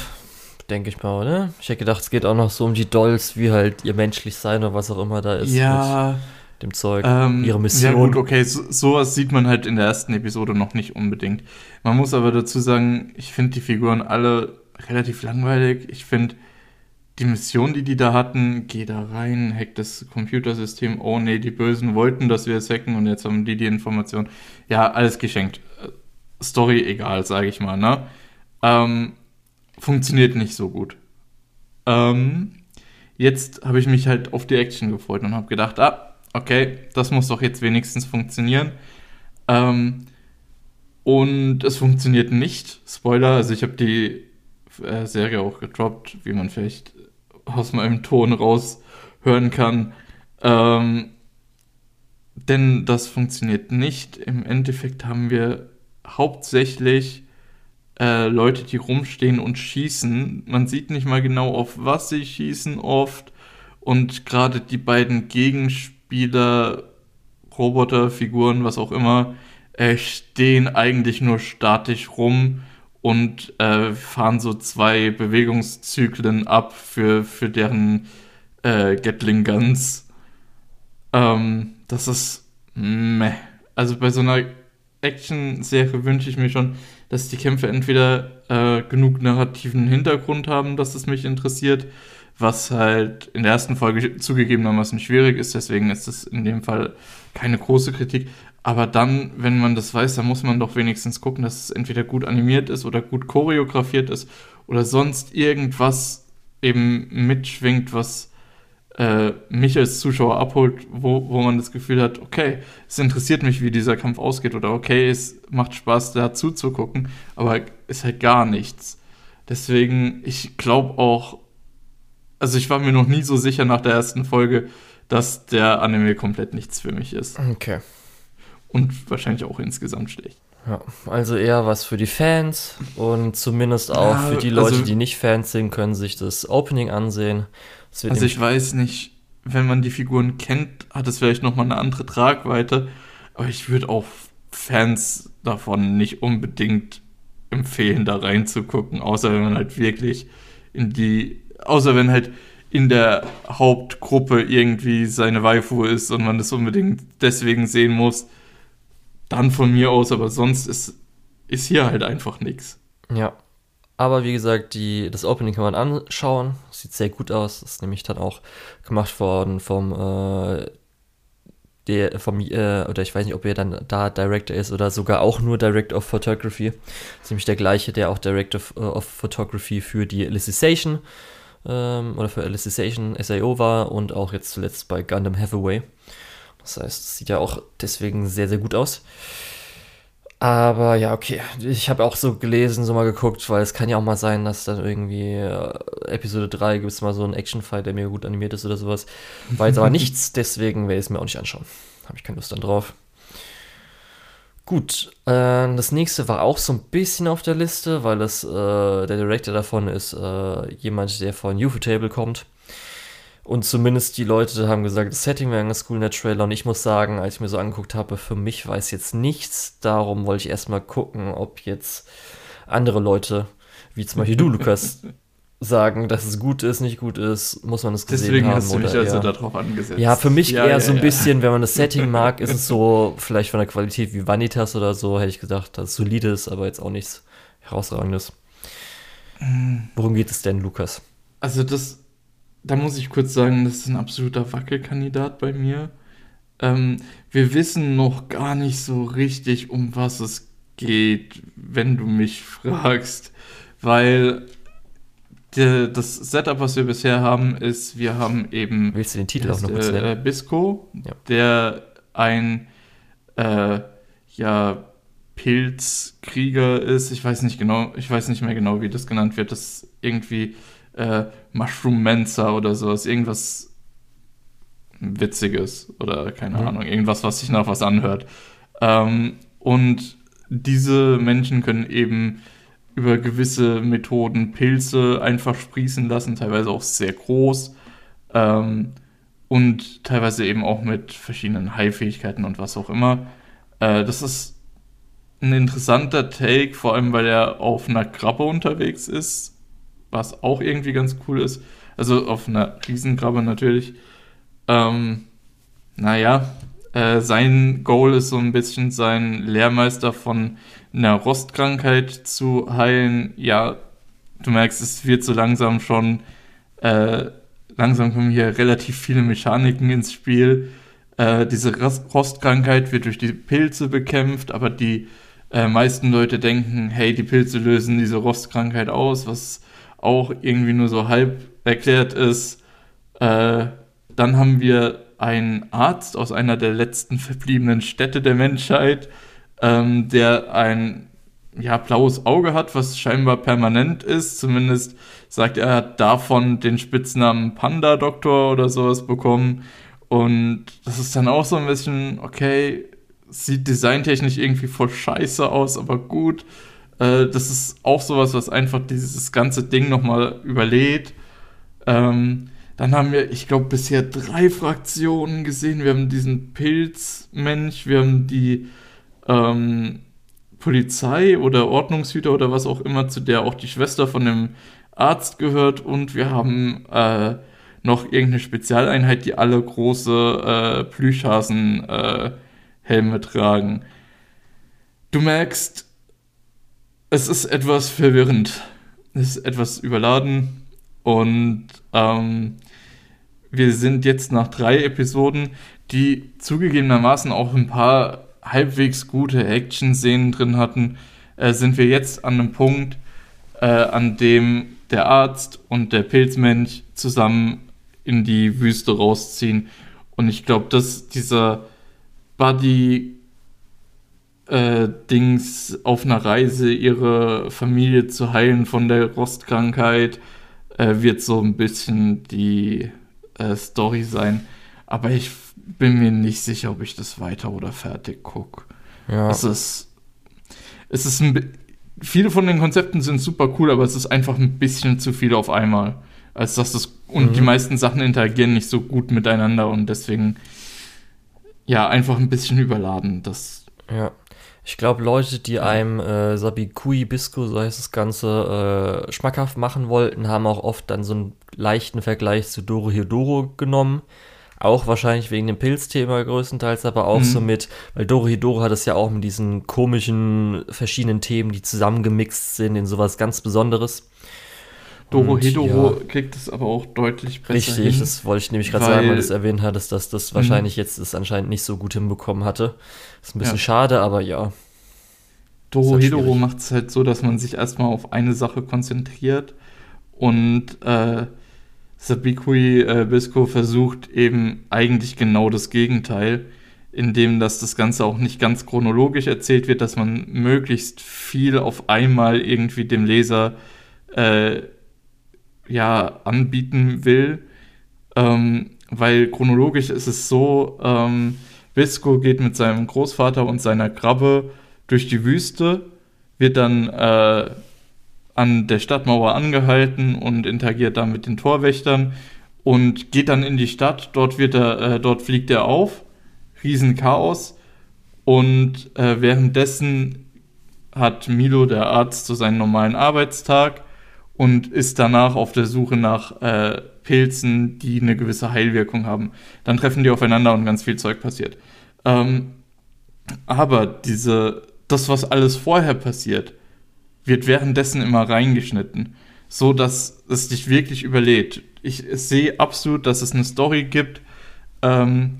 Denke ich mal, oder? Ich hätte gedacht, es geht auch noch so um die Dolls, wie halt ihr menschlich sein oder was auch immer da ist. Ja. Dem Zeug, ähm, ihre Mission. Ja, gut, okay, so, sowas sieht man halt in der ersten Episode noch nicht unbedingt. Man muss aber dazu sagen, ich finde die Figuren alle relativ langweilig. Ich finde die Mission, die die da hatten, geh da rein, hack das Computersystem. Oh nee, die Bösen wollten, dass wir es hacken und jetzt haben die die Information. Ja, alles geschenkt. Story egal, sage ich mal, ne? ähm, funktioniert nicht so gut. Ähm, jetzt habe ich mich halt auf die Action gefreut und habe gedacht, ah, okay, das muss doch jetzt wenigstens funktionieren. Ähm, und es funktioniert nicht. Spoiler, also ich habe die äh, Serie auch gedroppt, wie man vielleicht aus meinem Ton raushören kann. Ähm, denn das funktioniert nicht. Im Endeffekt haben wir hauptsächlich äh, Leute, die rumstehen und schießen. Man sieht nicht mal genau, auf was sie schießen oft. Und gerade die beiden Gegenspieler, Roboterfiguren, was auch immer, äh, stehen eigentlich nur statisch rum und äh, fahren so zwei Bewegungszyklen ab für, für deren äh, Gatling Guns. Ähm, das ist meh. Also bei so einer Action-Serie wünsche ich mir schon, dass die Kämpfe entweder äh, genug narrativen Hintergrund haben, dass es mich interessiert, was halt in der ersten Folge zugegebenermaßen schwierig ist, deswegen ist es in dem Fall keine große Kritik. Aber dann, wenn man das weiß, dann muss man doch wenigstens gucken, dass es entweder gut animiert ist oder gut choreografiert ist oder sonst irgendwas eben mitschwingt, was äh, mich als Zuschauer abholt, wo, wo man das Gefühl hat, okay, es interessiert mich, wie dieser Kampf ausgeht oder okay, es macht Spaß, da zuzugucken, aber ist halt gar nichts. Deswegen, ich glaube auch, also ich war mir noch nie so sicher nach der ersten Folge, dass der Anime komplett nichts für mich ist. Okay. Und wahrscheinlich auch insgesamt schlecht. Ja, also eher was für die Fans und zumindest auch ja, für die Leute, also, die nicht Fans sind, können sich das Opening ansehen. Also ich weiß nicht, wenn man die Figuren kennt, hat es vielleicht nochmal eine andere Tragweite, aber ich würde auch Fans davon nicht unbedingt empfehlen, da reinzugucken, außer wenn man halt wirklich in die, außer wenn halt in der Hauptgruppe irgendwie seine Waifu ist und man das unbedingt deswegen sehen muss, dann von mir aus, aber sonst ist, ist hier halt einfach nichts. Ja. Aber wie gesagt, die, das Opening kann man anschauen. Sieht sehr gut aus. Ist nämlich dann auch gemacht worden vom, äh, der, vom, äh, oder ich weiß nicht, ob er dann da Director ist oder sogar auch nur Director of Photography. Das ist nämlich der gleiche, der auch Director of, uh, of Photography für die Alicization ähm, oder für Alicization SAO war und auch jetzt zuletzt bei Gundam Hathaway. Das heißt, es sieht ja auch deswegen sehr, sehr gut aus. Aber ja, okay. Ich habe auch so gelesen, so mal geguckt, weil es kann ja auch mal sein, dass dann irgendwie äh, Episode 3 gibt es mal so einen Actionfight, der mir gut animiert ist oder sowas. War jetzt aber nichts, deswegen werde ich es mir auch nicht anschauen. Habe ich keine Lust dann drauf. Gut, äh, das nächste war auch so ein bisschen auf der Liste, weil es äh, der Director davon ist äh, jemand, der von Ufotable kommt. Und zumindest die Leute haben gesagt, das Setting wäre ganz cool in der Trailer. Und ich muss sagen, als ich mir so angeguckt habe, für mich weiß jetzt nichts. Darum wollte ich erstmal gucken, ob jetzt andere Leute, wie zum Beispiel du, Lukas, sagen, dass es gut ist, nicht gut ist, muss man es gesehen Deswegen haben. Deswegen hast du mich also darauf angesetzt. Ja, für mich ja, eher ja, so ein ja. bisschen, wenn man das Setting mag, ist es so vielleicht von der Qualität wie Vanitas oder so, hätte ich gedacht, dass es solide ist, aber jetzt auch nichts herausragendes. Worum geht es denn, Lukas? Also das da muss ich kurz sagen, das ist ein absoluter Wackelkandidat bei mir. Ähm, wir wissen noch gar nicht so richtig, um was es geht, wenn du mich fragst, weil der, das Setup, was wir bisher haben, ist, wir haben eben Willst du den Titel auch noch kurz äh, Bisco, ja. der ein äh, ja Pilzkrieger ist. Ich weiß nicht genau, ich weiß nicht mehr genau, wie das genannt wird. Das irgendwie äh, Mushroom Mensa oder sowas, irgendwas Witziges oder keine mhm. Ahnung, irgendwas, was sich nach was anhört. Ähm, und diese Menschen können eben über gewisse Methoden Pilze einfach sprießen lassen, teilweise auch sehr groß ähm, und teilweise eben auch mit verschiedenen Heilfähigkeiten und was auch immer. Äh, das ist ein interessanter Take, vor allem weil er auf einer Krabbe unterwegs ist was auch irgendwie ganz cool ist. Also auf einer Riesenkrabbe natürlich. Ähm, naja, äh, sein Goal ist so ein bisschen sein Lehrmeister von einer Rostkrankheit zu heilen. Ja, du merkst, es wird so langsam schon, äh, langsam kommen hier relativ viele Mechaniken ins Spiel. Äh, diese Rostkrankheit wird durch die Pilze bekämpft, aber die äh, meisten Leute denken, hey, die Pilze lösen diese Rostkrankheit aus, was auch irgendwie nur so halb erklärt ist. Äh, dann haben wir einen Arzt aus einer der letzten verbliebenen Städte der Menschheit, ähm, der ein ja, blaues Auge hat, was scheinbar permanent ist. Zumindest sagt er, er hat davon den Spitznamen Panda-Doktor oder sowas bekommen. Und das ist dann auch so ein bisschen, okay, sieht designtechnisch irgendwie voll scheiße aus, aber gut. Äh, das ist auch sowas, was einfach dieses ganze Ding nochmal überlädt. Ähm, dann haben wir, ich glaube, bisher drei Fraktionen gesehen. Wir haben diesen Pilzmensch, wir haben die ähm, Polizei oder Ordnungshüter oder was auch immer, zu der auch die Schwester von dem Arzt gehört und wir haben äh, noch irgendeine Spezialeinheit, die alle große äh, Plüschhasen-Helme äh, tragen. Du merkst, es ist etwas verwirrend. Es ist etwas überladen und ähm, wir sind jetzt nach drei Episoden, die zugegebenermaßen auch ein paar halbwegs gute Action-Szenen drin hatten, äh, sind wir jetzt an einem Punkt, äh, an dem der Arzt und der Pilzmensch zusammen in die Wüste rausziehen. Und ich glaube, dass dieser Buddy äh, auf einer Reise, ihre Familie zu heilen von der Rostkrankheit, äh, wird so ein bisschen die äh, Story sein. Aber ich bin mir nicht sicher, ob ich das weiter oder fertig gucke. Ja. Es ist, es ist ein, viele von den Konzepten sind super cool, aber es ist einfach ein bisschen zu viel auf einmal. Als dass das, und mhm. die meisten Sachen interagieren nicht so gut miteinander und deswegen, ja, einfach ein bisschen überladen. Das, ja. Ich glaube, Leute, die einem äh, Sabikui Bisco, so heißt das Ganze, äh, schmackhaft machen wollten, haben auch oft dann so einen leichten Vergleich zu Doro Hidoro genommen. Auch wahrscheinlich wegen dem Pilzthema größtenteils, aber auch mhm. so mit, weil Doro Hidoro hat es ja auch mit diesen komischen verschiedenen Themen, die zusammengemixt sind in sowas ganz Besonderes. Doro Hidoro ja, kriegt es aber auch deutlich besser Richtig, hin, das wollte ich nämlich gerade sagen, weil du es erwähnt hattest, dass das mhm. wahrscheinlich jetzt es anscheinend nicht so gut hinbekommen hatte. Ist ein bisschen ja. schade, aber ja. Doro halt macht es halt so, dass man sich erstmal auf eine Sache konzentriert und äh, Sabikui äh, Bisco versucht eben eigentlich genau das Gegenteil, indem dass das Ganze auch nicht ganz chronologisch erzählt wird, dass man möglichst viel auf einmal irgendwie dem Leser äh, ja anbieten will, ähm, weil chronologisch ist es so, ähm, Bisco geht mit seinem Großvater und seiner Krabbe durch die Wüste, wird dann äh, an der Stadtmauer angehalten und interagiert da mit den Torwächtern und geht dann in die Stadt. Dort, wird er, äh, dort fliegt er auf. Riesenchaos. Und äh, währenddessen hat Milo, der Arzt, so seinen normalen Arbeitstag und ist danach auf der Suche nach äh, Pilzen, die eine gewisse Heilwirkung haben. Dann treffen die aufeinander und ganz viel Zeug passiert. Ähm, aber diese, das, was alles vorher passiert, wird währenddessen immer reingeschnitten, so dass es dich wirklich überlädt. Ich sehe absolut, dass es eine Story gibt, ähm,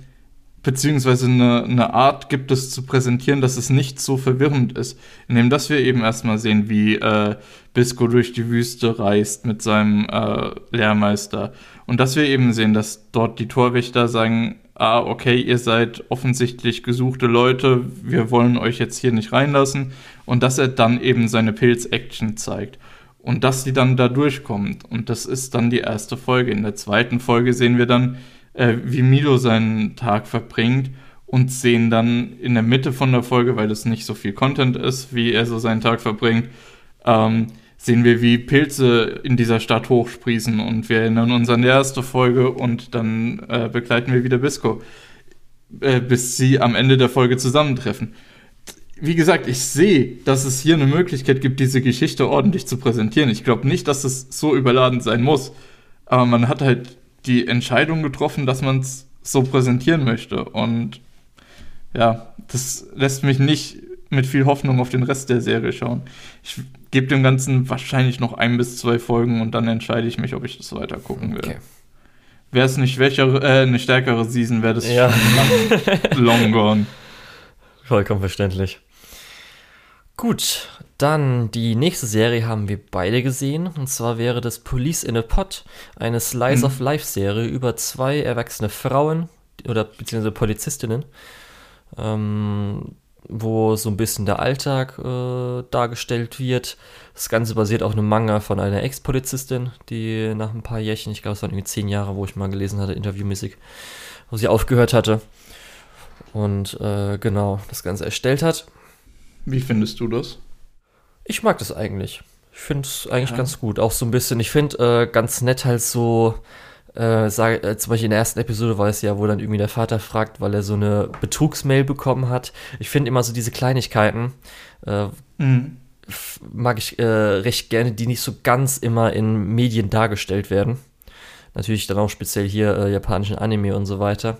beziehungsweise eine, eine Art gibt es zu präsentieren, dass es nicht so verwirrend ist. Indem dass wir eben erstmal sehen, wie äh, Bisco durch die Wüste reist mit seinem äh, Lehrmeister. Und dass wir eben sehen, dass dort die Torwächter sagen, ah, okay, ihr seid offensichtlich gesuchte Leute, wir wollen euch jetzt hier nicht reinlassen. Und dass er dann eben seine Pilz-Action zeigt. Und dass sie dann da durchkommt. Und das ist dann die erste Folge. In der zweiten Folge sehen wir dann, äh, wie Milo seinen Tag verbringt und sehen dann in der Mitte von der Folge, weil es nicht so viel Content ist, wie er so seinen Tag verbringt, ähm, sehen wir, wie Pilze in dieser Stadt hochsprießen und wir erinnern uns an die erste Folge und dann äh, begleiten wir wieder Bisco, äh, bis sie am Ende der Folge zusammentreffen. Wie gesagt, ich sehe, dass es hier eine Möglichkeit gibt, diese Geschichte ordentlich zu präsentieren. Ich glaube nicht, dass es so überladen sein muss, aber man hat halt die Entscheidung getroffen, dass man es so präsentieren möchte und ja, das lässt mich nicht mit viel Hoffnung auf den Rest der Serie schauen. Ich gebe dem Ganzen wahrscheinlich noch ein bis zwei Folgen und dann entscheide ich mich, ob ich das weiter gucken will. Okay. Wäre es eine schwächere, äh, eine stärkere Season, wäre das ja. long, long gone. Vollkommen verständlich. Gut, dann die nächste Serie haben wir beide gesehen. Und zwar wäre das Police in a Pot, eine Slice mhm. of Life Serie über zwei erwachsene Frauen oder beziehungsweise Polizistinnen, ähm, wo so ein bisschen der Alltag äh, dargestellt wird. Das Ganze basiert auf einem Manga von einer Ex-Polizistin, die nach ein paar Jährchen, ich glaube es waren irgendwie zehn Jahre, wo ich mal gelesen hatte, interviewmäßig, wo sie aufgehört hatte und äh, genau das Ganze erstellt hat. Wie findest du das? Ich mag das eigentlich. Ich finde es eigentlich ja. ganz gut. Auch so ein bisschen, ich finde äh, ganz nett halt so, äh, sag, äh, zum Beispiel in der ersten Episode war es ja, wo dann irgendwie der Vater fragt, weil er so eine Betrugsmail bekommen hat. Ich finde immer so diese Kleinigkeiten, äh, mhm. mag ich äh, recht gerne, die nicht so ganz immer in Medien dargestellt werden. Natürlich dann auch speziell hier äh, japanischen Anime und so weiter,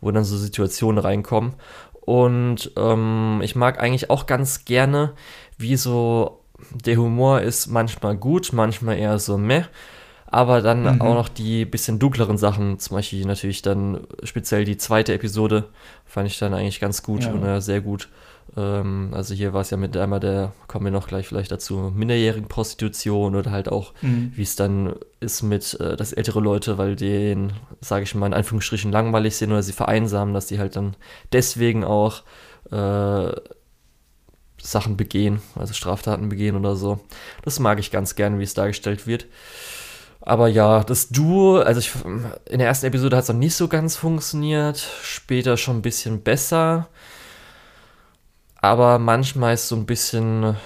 wo dann so Situationen reinkommen. Und ähm, ich mag eigentlich auch ganz gerne, wie so der Humor ist manchmal gut, manchmal eher so meh. Aber dann mhm. auch noch die bisschen dunkleren Sachen, zum Beispiel natürlich dann speziell die zweite Episode, fand ich dann eigentlich ganz gut ja. und äh, sehr gut. Ähm, also hier war es ja mit einmal der, kommen wir noch gleich vielleicht dazu, minderjährigen Prostitution oder halt auch, mhm. wie es dann ist mit, äh, dass ältere Leute, weil denen, sage ich mal, in Anführungsstrichen langweilig sind oder sie vereinsamen, dass die halt dann deswegen auch äh, Sachen begehen, also Straftaten begehen oder so. Das mag ich ganz gerne, wie es dargestellt wird. Aber ja, das Duo, also ich, in der ersten Episode hat es noch nicht so ganz funktioniert, später schon ein bisschen besser aber manchmal ist so ein bisschen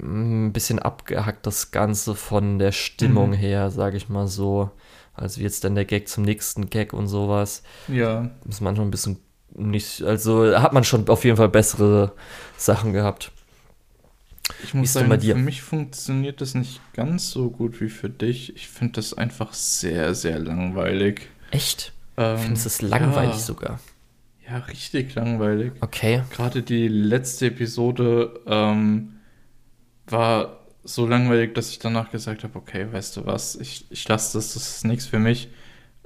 ein bisschen abgehackt das Ganze von der Stimmung mhm. her, sage ich mal so. Also jetzt dann der Gag zum nächsten Gag und sowas. Ja. Ist manchmal ein bisschen nicht, also hat man schon auf jeden Fall bessere Sachen gehabt. Ich muss sagen, für mich funktioniert das nicht ganz so gut wie für dich. Ich finde das einfach sehr, sehr langweilig. Echt? Ähm, Findest du es langweilig ja. sogar? Ja, richtig langweilig. Okay. Gerade die letzte Episode ähm, war so langweilig, dass ich danach gesagt habe, okay, weißt du was, ich, ich lasse das, das ist nichts für mich.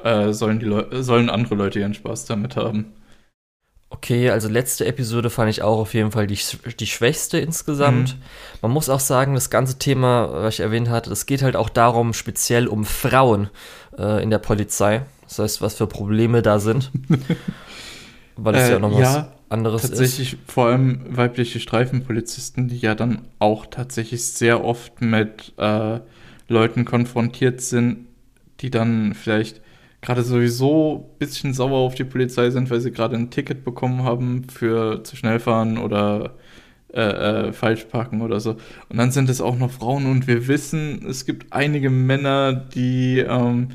Äh, sollen, die Leu sollen andere Leute ihren Spaß damit haben. Okay, also letzte Episode fand ich auch auf jeden Fall die, die schwächste insgesamt. Mhm. Man muss auch sagen, das ganze Thema, was ich erwähnt hatte, es geht halt auch darum, speziell um Frauen äh, in der Polizei. Das heißt, was für Probleme da sind. Weil es äh, ja noch was ja, anderes tatsächlich ist. Tatsächlich vor allem weibliche Streifenpolizisten, die ja dann auch tatsächlich sehr oft mit äh, Leuten konfrontiert sind, die dann vielleicht gerade sowieso ein bisschen sauer auf die Polizei sind, weil sie gerade ein Ticket bekommen haben für zu schnell fahren oder äh, äh, falsch parken oder so. Und dann sind es auch noch Frauen und wir wissen, es gibt einige Männer, die ähm,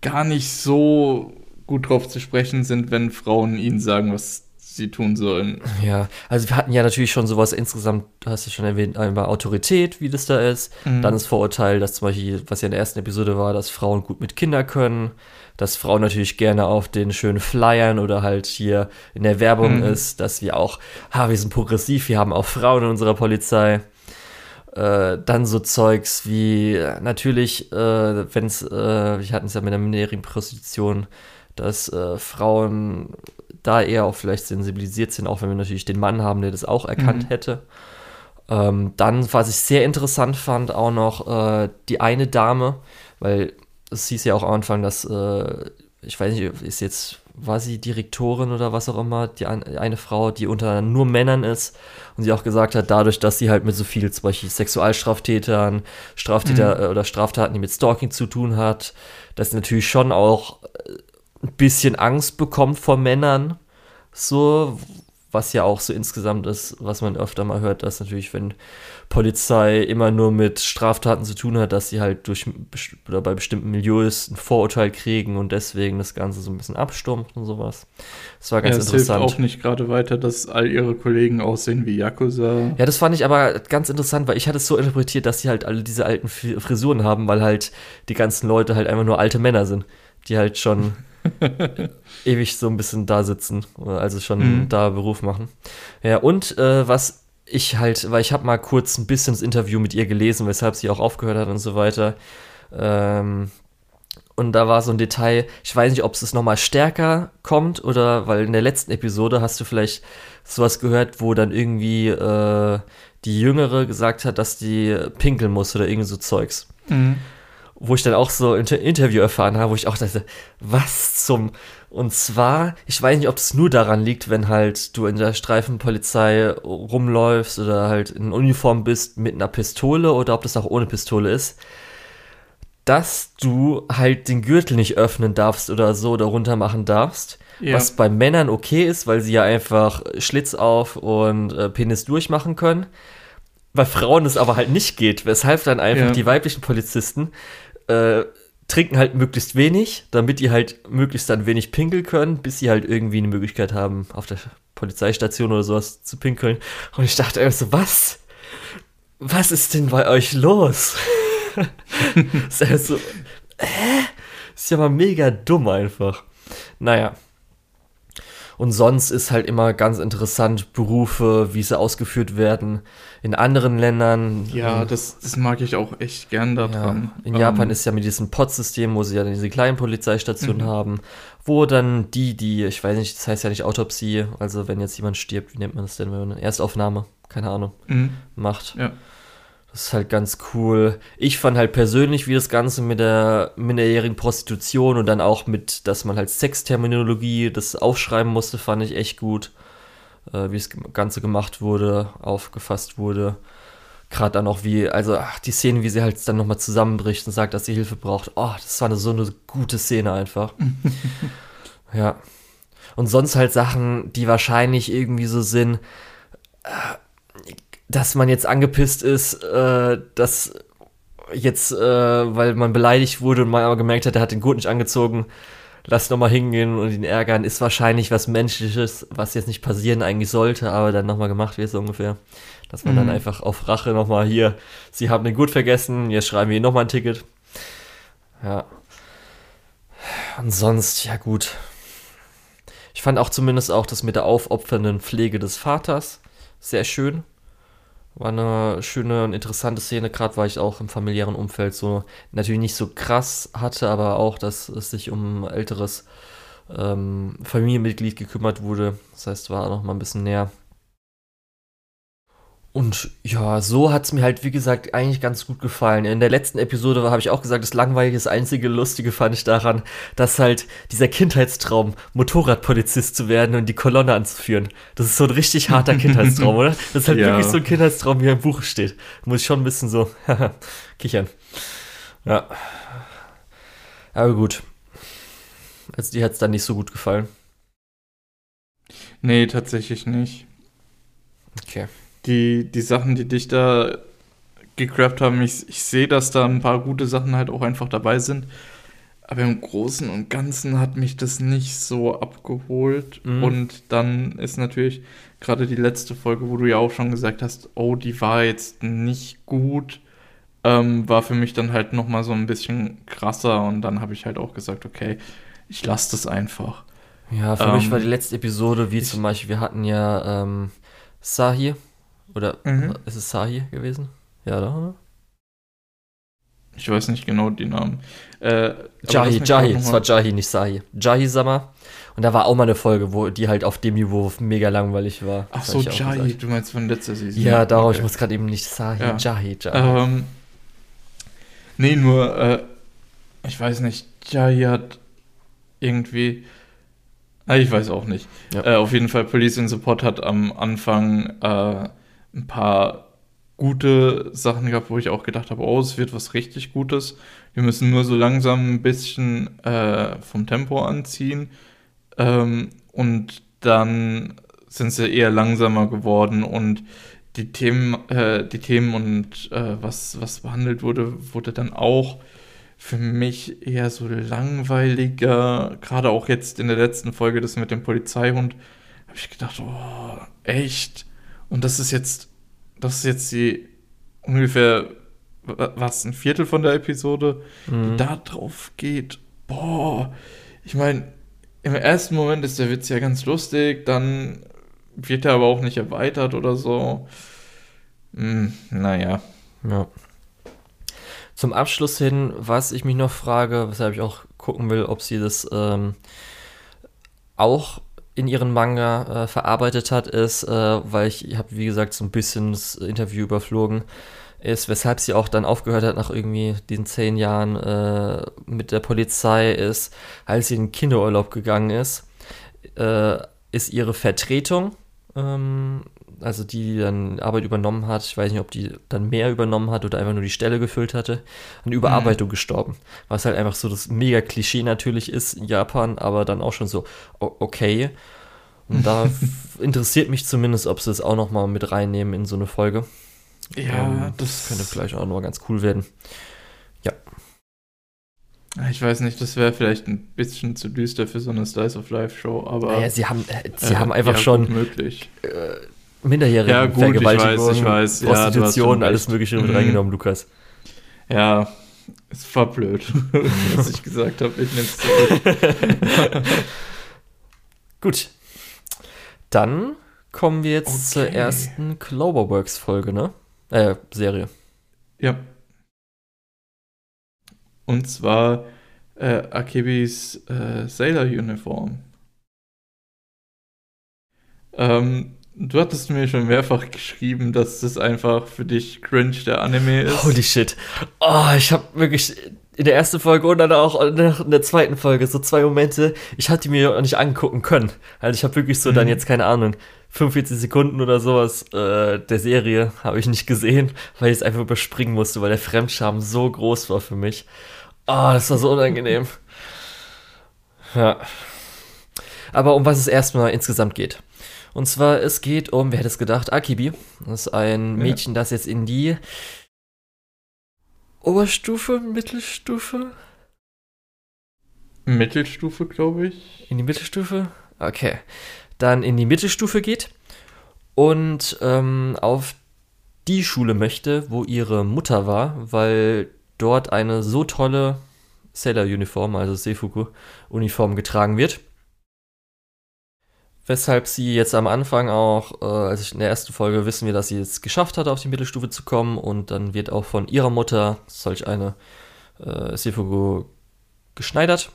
gar nicht so gut drauf zu sprechen sind, wenn Frauen ihnen sagen, was sie tun sollen. Ja, also wir hatten ja natürlich schon sowas insgesamt, hast du schon erwähnt, einmal Autorität, wie das da ist. Mhm. Dann das Vorurteil, dass zum Beispiel, was ja in der ersten Episode war, dass Frauen gut mit Kindern können, dass Frauen natürlich gerne auf den schönen Flyern oder halt hier in der Werbung mhm. ist, dass wir auch, ha, wir sind progressiv, wir haben auch Frauen in unserer Polizei. Äh, dann so Zeugs wie natürlich, äh, wenn es, äh, wir hatten es ja mit der minderjährigen Prostitution, dass äh, Frauen da eher auch vielleicht sensibilisiert sind, auch wenn wir natürlich den Mann haben, der das auch erkannt mhm. hätte. Ähm, dann, was ich sehr interessant fand, auch noch äh, die eine Dame, weil es hieß ja auch am Anfang, dass, äh, ich weiß nicht, ist jetzt, war sie Direktorin oder was auch immer, die ein, eine Frau, die unter nur Männern ist und sie auch gesagt hat, dadurch, dass sie halt mit so viel, zum Beispiel Sexualstraftätern, Straftäter mhm. Oder Straftaten, die mit Stalking zu tun hat, dass natürlich schon auch ein bisschen Angst bekommt vor Männern, so, was ja auch so insgesamt ist, was man öfter mal hört, dass natürlich, wenn Polizei immer nur mit Straftaten zu tun hat, dass sie halt durch oder bei bestimmten Milieus ein Vorurteil kriegen und deswegen das Ganze so ein bisschen abstumpft und sowas. Das war ganz ja, es interessant. Hilft auch nicht gerade weiter, dass all ihre Kollegen aussehen wie Yakuza. Ja, das fand ich aber ganz interessant, weil ich hatte es so interpretiert, dass sie halt alle diese alten Frisuren haben, weil halt die ganzen Leute halt einfach nur alte Männer sind, die halt schon ewig so ein bisschen da sitzen, also schon mhm. da Beruf machen. Ja, und äh, was ich halt, weil ich habe mal kurz ein bisschen das Interview mit ihr gelesen, weshalb sie auch aufgehört hat und so weiter. Ähm, und da war so ein Detail, ich weiß nicht, ob es nochmal stärker kommt oder, weil in der letzten Episode hast du vielleicht sowas gehört, wo dann irgendwie äh, die Jüngere gesagt hat, dass die pinkeln muss oder irgend so Zeugs. Mhm. Wo ich dann auch so ein Interview erfahren habe, wo ich auch dachte, was zum. Und zwar, ich weiß nicht, ob es nur daran liegt, wenn halt du in der Streifenpolizei rumläufst oder halt in Uniform bist mit einer Pistole oder ob das auch ohne Pistole ist dass du halt den Gürtel nicht öffnen darfst oder so oder runter machen darfst. Ja. Was bei Männern okay ist, weil sie ja einfach Schlitz auf und äh, Penis durchmachen können. Bei Frauen es aber halt nicht geht, weshalb dann einfach ja. die weiblichen Polizisten äh, trinken halt möglichst wenig, damit die halt möglichst dann wenig pinkeln können, bis sie halt irgendwie eine Möglichkeit haben, auf der Polizeistation oder sowas zu pinkeln. Und ich dachte einfach so, was? Was ist denn bei euch los? ist ja so, äh? Ist ja mal mega dumm einfach. Naja. Und sonst ist halt immer ganz interessant Berufe, wie sie ausgeführt werden in anderen Ländern. Ja, das, das mag ich auch echt gern daran. Ja, in um, Japan ähm. ist ja mit diesem Pod-System, wo sie ja diese kleinen Polizeistationen mhm. haben, wo dann die, die, ich weiß nicht, das heißt ja nicht Autopsie, also wenn jetzt jemand stirbt, wie nennt man das denn, wenn man eine Erstaufnahme, keine Ahnung, mhm. macht. Ja das ist halt ganz cool. Ich fand halt persönlich, wie das Ganze mit der minderjährigen Prostitution und dann auch mit, dass man halt Sexterminologie das aufschreiben musste, fand ich echt gut. Äh, wie das Ganze gemacht wurde, aufgefasst wurde. Gerade dann auch wie, also ach, die Szene, wie sie halt dann nochmal zusammenbricht und sagt, dass sie Hilfe braucht. Oh, das war eine, so eine gute Szene einfach. ja. Und sonst halt Sachen, die wahrscheinlich irgendwie so sind. Äh, dass man jetzt angepisst ist, äh, dass jetzt, äh, weil man beleidigt wurde und man aber gemerkt hat, er hat den Gurt nicht angezogen, lass nochmal hingehen und ihn ärgern, ist wahrscheinlich was Menschliches, was jetzt nicht passieren eigentlich sollte, aber dann nochmal gemacht wird, so ungefähr. Dass man mhm. dann einfach auf Rache nochmal hier, sie haben den Gurt vergessen, jetzt schreiben wir ihnen nochmal ein Ticket. Ja. Und sonst, ja gut. Ich fand auch zumindest auch das mit der aufopfernden Pflege des Vaters sehr schön. War eine schöne und interessante Szene, gerade weil ich auch im familiären Umfeld so natürlich nicht so krass hatte, aber auch, dass es sich um älteres ähm, Familienmitglied gekümmert wurde. Das heißt, war noch mal ein bisschen näher. Und ja, so hat es mir halt, wie gesagt, eigentlich ganz gut gefallen. In der letzten Episode habe ich auch gesagt, das Langweilige, das einzige Lustige fand ich daran, dass halt dieser Kindheitstraum, Motorradpolizist zu werden und die Kolonne anzuführen. Das ist so ein richtig harter Kindheitstraum, oder? Das ist halt ja. wirklich so ein Kindheitstraum, wie er im Buch steht. Muss ich schon ein bisschen so kichern. Ja. Aber gut. Also dir hat es dann nicht so gut gefallen. Nee, tatsächlich nicht. Okay die, die Sachen, die dich da gecraftet haben, ich, ich sehe, dass da ein paar gute Sachen halt auch einfach dabei sind. Aber im Großen und Ganzen hat mich das nicht so abgeholt. Mhm. Und dann ist natürlich gerade die letzte Folge, wo du ja auch schon gesagt hast, oh, die war jetzt nicht gut, ähm, war für mich dann halt nochmal so ein bisschen krasser. Und dann habe ich halt auch gesagt, okay, ich lasse das einfach. Ja, für ähm, mich war die letzte Episode, wie ich, zum Beispiel, wir hatten ja ähm, Sahir, oder mhm. ist es Sahi gewesen? Ja, oder? Ich weiß nicht genau die Namen. Äh, Jahi, Jahi, es war Jahi, nicht Sahi. Jahi Sama. Und da war auch mal eine Folge, wo die halt auf dem Niveau mega langweilig war. Ach so, Jahi, du meinst von letzter Saison. Ja, darum, okay. ich muss gerade eben nicht Sahi, ja. Jahi, Jahi. Ähm, nee, nur, äh, ich weiß nicht, Jahi hat irgendwie, ich weiß auch nicht. Ja. Äh, auf jeden Fall, Police in Support hat am Anfang äh, ein paar gute Sachen gehabt, wo ich auch gedacht habe, oh, es wird was richtig Gutes. Wir müssen nur so langsam ein bisschen äh, vom Tempo anziehen. Ähm, und dann sind sie eher langsamer geworden und die Themen, äh, die Themen und äh, was, was behandelt wurde, wurde dann auch für mich eher so langweiliger. Gerade auch jetzt in der letzten Folge, das mit dem Polizeihund, habe ich gedacht, oh, echt? Und das ist jetzt, das ist jetzt die ungefähr, was, ein Viertel von der Episode, mhm. die da drauf geht. Boah, ich meine, im ersten Moment ist der Witz ja ganz lustig, dann wird er aber auch nicht erweitert oder so. Hm, naja. Ja. Zum Abschluss hin, was ich mich noch frage, weshalb ich auch gucken will, ob sie das ähm, auch in ihren Manga äh, verarbeitet hat, ist, äh, weil ich, habe, wie gesagt, so ein bisschen das Interview überflogen, ist, weshalb sie auch dann aufgehört hat nach irgendwie diesen zehn Jahren äh, mit der Polizei, ist, als sie in den Kinderurlaub gegangen ist, äh, ist ihre Vertretung, ähm, also die, die dann Arbeit übernommen hat, ich weiß nicht, ob die dann mehr übernommen hat oder einfach nur die Stelle gefüllt hatte, an Überarbeitung mhm. gestorben. Was halt einfach so das mega Klischee natürlich ist in Japan, aber dann auch schon so, okay. Und da interessiert mich zumindest, ob sie es auch noch mal mit reinnehmen in so eine Folge. Ja, ähm, das, könnte vielleicht auch noch ganz cool werden. Ja. Ich weiß nicht, das wäre vielleicht ein bisschen zu düster für so eine Slice of Life Show, aber. Naja, sie haben, äh, sie äh, haben einfach ja, schon möglich. Äh, Minderjährige ja, gut, Vergewaltigung, ich weiß, ich weiß. Prostitution, ja, alles Mögliche mit mhm. reingenommen, Lukas. Ja, es war blöd, was ich gesagt habe. Ich nehme es zurück. gut. Dann kommen wir jetzt okay. zur ersten Cloverworks-Folge, ne? Äh, Serie. Ja. Und zwar äh, Akebis äh, Sailor-Uniform. Ähm, du hattest mir schon mehrfach geschrieben, dass das einfach für dich cringe der Anime ist. Holy shit. Oh, ich hab wirklich in der ersten Folge und dann auch in der zweiten Folge so zwei Momente, ich hatte die mir nicht angucken können. Also ich habe wirklich so mhm. dann jetzt keine Ahnung 45 Sekunden oder sowas äh, der Serie habe ich nicht gesehen, weil ich es einfach überspringen musste, weil der Fremdscham so groß war für mich. Oh, das war so unangenehm. Ja. Aber um was es erstmal insgesamt geht. Und zwar, es geht um, wer hätte es gedacht, Akibi. Das ist ein Mädchen, ja. das jetzt in die Oberstufe, Mittelstufe? Mittelstufe, glaube ich. In die Mittelstufe? Okay dann in die Mittelstufe geht und ähm, auf die Schule möchte, wo ihre Mutter war, weil dort eine so tolle Sailor-Uniform, also Seifuku-Uniform getragen wird. Weshalb sie jetzt am Anfang auch, äh, also in der ersten Folge wissen wir, dass sie es geschafft hat, auf die Mittelstufe zu kommen und dann wird auch von ihrer Mutter solch eine äh, Seifuku geschneidert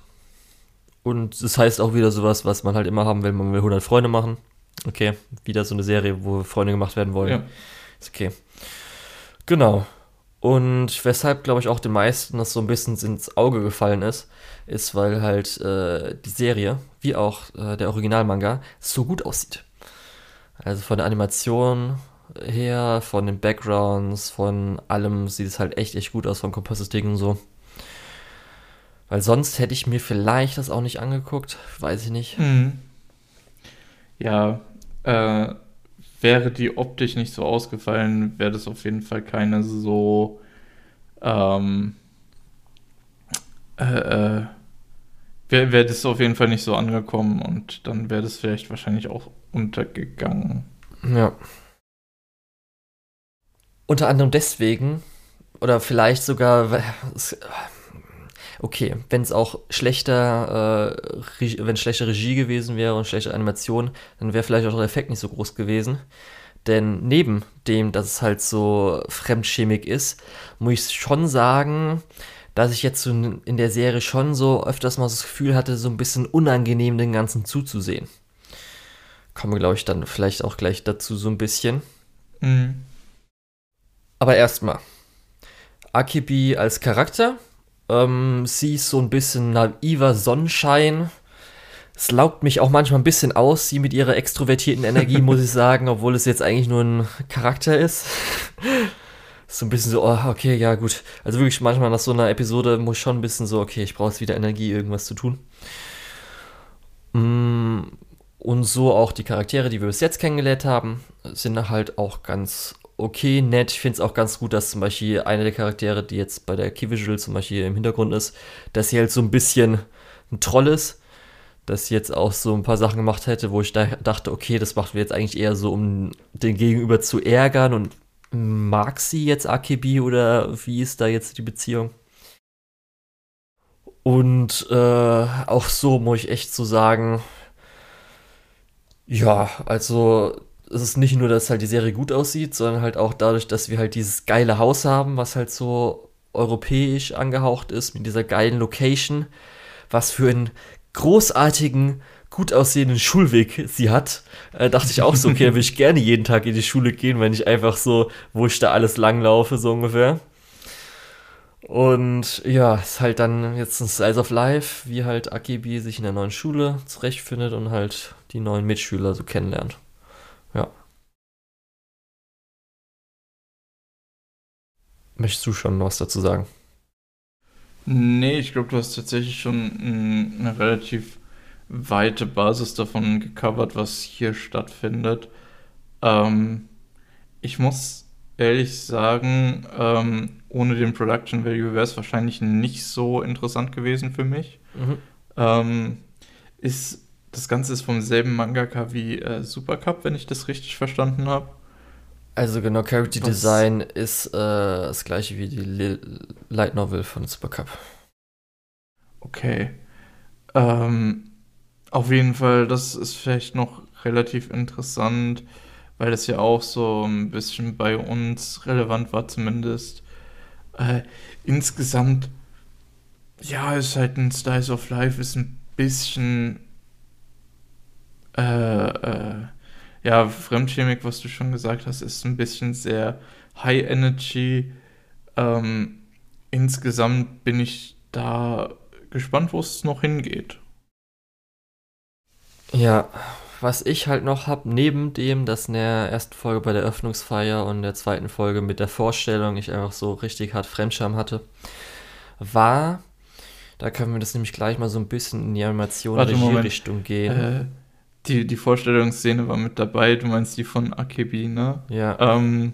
und das heißt auch wieder sowas, was man halt immer haben will, man will 100 Freunde machen. Okay, wieder so eine Serie, wo Freunde gemacht werden wollen. Ja. Ist okay. Genau. Und weshalb, glaube ich, auch den meisten das so ein bisschen ins Auge gefallen ist, ist, weil halt äh, die Serie, wie auch äh, der Originalmanga, so gut aussieht. Also von der Animation her, von den Backgrounds, von allem sieht es halt echt, echt gut aus, vom Compositing und so. Weil sonst hätte ich mir vielleicht das auch nicht angeguckt. Weiß ich nicht. Mhm. Ja, äh, wäre die optisch nicht so ausgefallen, wäre das auf jeden Fall keine so ähm, äh, äh, wäre wär das auf jeden Fall nicht so angekommen und dann wäre das vielleicht wahrscheinlich auch untergegangen. Ja. Unter anderem deswegen, oder vielleicht sogar, okay, wenn es auch schlechter, äh, wenn schlechte Regie gewesen wäre und schlechte Animation, dann wäre vielleicht auch der Effekt nicht so groß gewesen. Denn neben dem, dass es halt so fremdschämig ist, muss ich schon sagen, dass ich jetzt so in der Serie schon so öfters mal das Gefühl hatte, so ein bisschen unangenehm den Ganzen zuzusehen. Kommen wir, glaube ich, dann vielleicht auch gleich dazu so ein bisschen. Mhm. Aber erstmal. Akibi als Charakter ähm, sie ist so ein bisschen naiver Sonnenschein. Es laugt mich auch manchmal ein bisschen aus, sie mit ihrer extrovertierten Energie, muss ich sagen, obwohl es jetzt eigentlich nur ein Charakter ist. So ein bisschen so, oh, okay, ja, gut. Also wirklich manchmal nach so einer Episode muss ich schon ein bisschen so, okay, ich brauche jetzt wieder Energie, irgendwas zu tun. Mm, und so auch die Charaktere, die wir bis jetzt kennengelernt haben, sind halt auch ganz okay, nett. Ich finde es auch ganz gut, dass zum Beispiel eine der Charaktere, die jetzt bei der Key Visual zum Beispiel im Hintergrund ist, dass sie halt so ein bisschen ein Troll ist. Dass sie jetzt auch so ein paar Sachen gemacht hätte, wo ich da dachte, okay, das machen wir jetzt eigentlich eher so, um den Gegenüber zu ärgern und mag sie jetzt Akebi oder wie ist da jetzt die Beziehung? Und äh, auch so muss ich echt so sagen, ja, also es ist nicht nur, dass halt die Serie gut aussieht, sondern halt auch dadurch, dass wir halt dieses geile Haus haben, was halt so europäisch angehaucht ist, mit dieser geilen Location, was für einen großartigen gut aussehenden Schulweg sie hat, äh, dachte ich auch so, okay, da würde ich gerne jeden Tag in die Schule gehen, wenn ich einfach so, wo ich da alles langlaufe, so ungefähr. Und ja, ist halt dann jetzt ein Slice of Life, wie halt Akibi sich in der neuen Schule zurechtfindet und halt die neuen Mitschüler so kennenlernt. Ja. Möchtest du schon was dazu sagen? Nee, ich glaube, du hast tatsächlich schon eine relativ weite Basis davon gecovert, was hier stattfindet. Ähm, ich muss ehrlich sagen, ähm, ohne den Production Value wäre es wahrscheinlich nicht so interessant gewesen für mich. Mhm. Ähm, ist, das Ganze ist vom selben Mangaka wie äh, Super Cup, wenn ich das richtig verstanden habe. Also genau, Character Design ist äh, das gleiche wie die Light Novel von Super Cup. Okay. Ähm, auf jeden Fall, das ist vielleicht noch relativ interessant, weil das ja auch so ein bisschen bei uns relevant war, zumindest. Äh, insgesamt, ja, ist halt ein Styles of Life, ist ein bisschen, äh, äh, ja, Fremdchemik, was du schon gesagt hast, ist ein bisschen sehr High Energy. Ähm, insgesamt bin ich da gespannt, wo es noch hingeht. Ja, was ich halt noch habe, neben dem, dass in der ersten Folge bei der Öffnungsfeier und der zweiten Folge mit der Vorstellung ich einfach so richtig hart Fremdscham hatte, war, da können wir das nämlich gleich mal so ein bisschen in die Animation-Regie-Richtung gehen. Äh, die, die Vorstellungsszene war mit dabei, du meinst die von Akebi, ne? Ja. Ähm,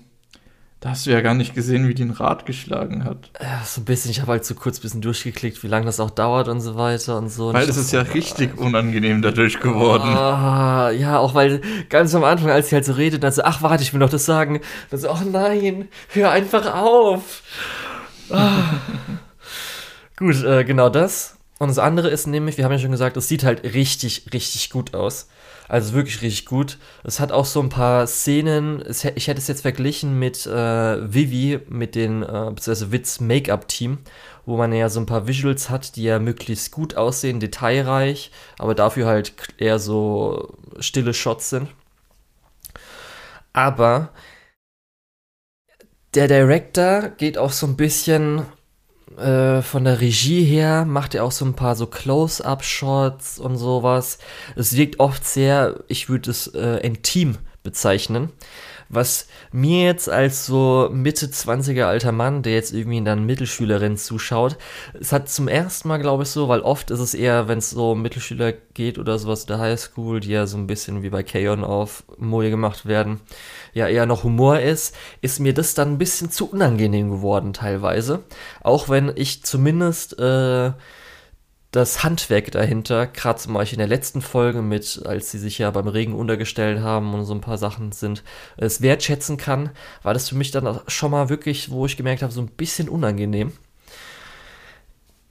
da hast du ja gar nicht gesehen, wie die ein Rad geschlagen hat. Ja, so ein bisschen. Ich habe halt so kurz ein bisschen durchgeklickt, wie lange das auch dauert und so weiter und so. Weil es ist ja richtig oh, unangenehm dadurch geworden. Oh, ja, auch weil ganz am Anfang, als sie halt so redet, dann so, ach warte, ich will noch das sagen. Dann so, oh nein, hör einfach auf. Oh. Gut, äh, genau das. Und das andere ist nämlich, wir haben ja schon gesagt, es sieht halt richtig, richtig gut aus. Also wirklich richtig gut. Es hat auch so ein paar Szenen, es, ich hätte es jetzt verglichen mit äh, Vivi, mit den, äh, beziehungsweise Witz Make-up-Team, wo man ja so ein paar Visuals hat, die ja möglichst gut aussehen, detailreich, aber dafür halt eher so stille Shots sind. Aber der Director geht auch so ein bisschen äh, von der Regie her macht er auch so ein paar so Close-up-Shots und sowas. Es wirkt oft sehr, ich würde es äh, intim bezeichnen. Was mir jetzt als so Mitte 20er alter Mann, der jetzt irgendwie dann Mittelschülerin zuschaut, es hat zum ersten Mal, glaube ich, so, weil oft ist es eher, wenn es so um Mittelschüler geht oder sowas der Highschool, die ja so ein bisschen wie bei Kayon auf Moje gemacht werden, ja eher noch Humor ist, ist mir das dann ein bisschen zu unangenehm geworden teilweise. Auch wenn ich zumindest äh, das Handwerk dahinter, gerade zum Beispiel in der letzten Folge mit, als sie sich ja beim Regen untergestellt haben und so ein paar Sachen sind, es wertschätzen kann, war das für mich dann schon mal wirklich, wo ich gemerkt habe, so ein bisschen unangenehm.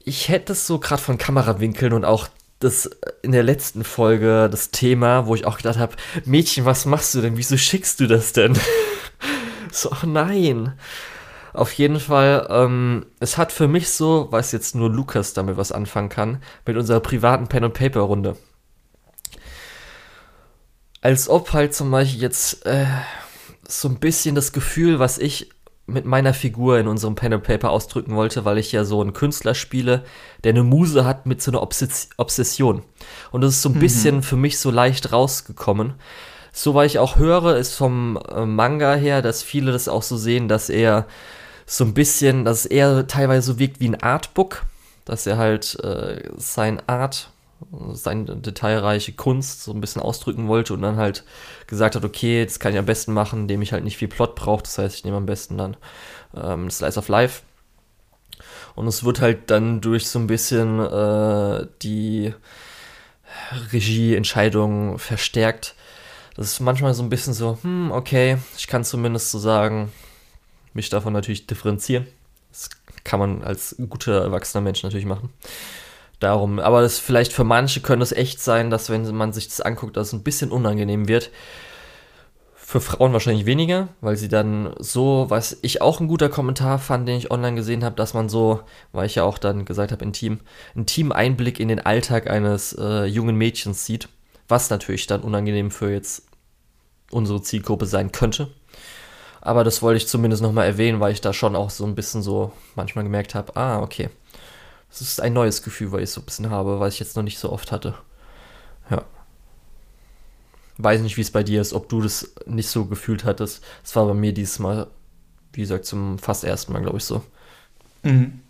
Ich hätte es so gerade von Kamerawinkeln und auch das in der letzten Folge das Thema, wo ich auch gedacht habe, Mädchen, was machst du denn? Wieso schickst du das denn? so, oh nein. Auf jeden Fall, ähm, es hat für mich so, weiß jetzt nur Lukas damit was anfangen kann, mit unserer privaten Pen and Paper Runde. Als ob halt zum Beispiel jetzt äh, so ein bisschen das Gefühl, was ich mit meiner Figur in unserem Pen and Paper ausdrücken wollte, weil ich ja so einen Künstler spiele, der eine Muse hat mit so einer Obsess Obsession. Und das ist so ein mhm. bisschen für mich so leicht rausgekommen. So, weil ich auch höre, ist vom äh, Manga her, dass viele das auch so sehen, dass er so ein bisschen, dass eher teilweise so wirkt wie ein Artbook, dass er halt äh, sein Art, seine detailreiche Kunst so ein bisschen ausdrücken wollte und dann halt gesagt hat, okay, das kann ich am besten machen, indem ich halt nicht viel Plot brauche. Das heißt, ich nehme am besten dann ähm, Slice of Life. Und es wird halt dann durch so ein bisschen äh, die Regieentscheidung verstärkt. Das ist manchmal so ein bisschen so, hm, okay, ich kann zumindest so sagen, mich davon natürlich differenzieren. Das kann man als guter erwachsener Mensch natürlich machen. Darum, aber das vielleicht für manche könnte es echt sein, dass wenn man sich das anguckt, dass es ein bisschen unangenehm wird. Für Frauen wahrscheinlich weniger, weil sie dann so, was ich auch ein guter Kommentar fand, den ich online gesehen habe, dass man so, weil ich ja auch dann gesagt habe, intim, Team Einblick in den Alltag eines äh, jungen Mädchens sieht was natürlich dann unangenehm für jetzt unsere Zielgruppe sein könnte. Aber das wollte ich zumindest nochmal erwähnen, weil ich da schon auch so ein bisschen so manchmal gemerkt habe, ah, okay. Das ist ein neues Gefühl, weil ich so ein bisschen habe, was ich jetzt noch nicht so oft hatte. Ja. Weiß nicht, wie es bei dir ist, ob du das nicht so gefühlt hattest. Es war bei mir dieses Mal, wie gesagt, zum fast ersten Mal, glaube ich, so. Mhm.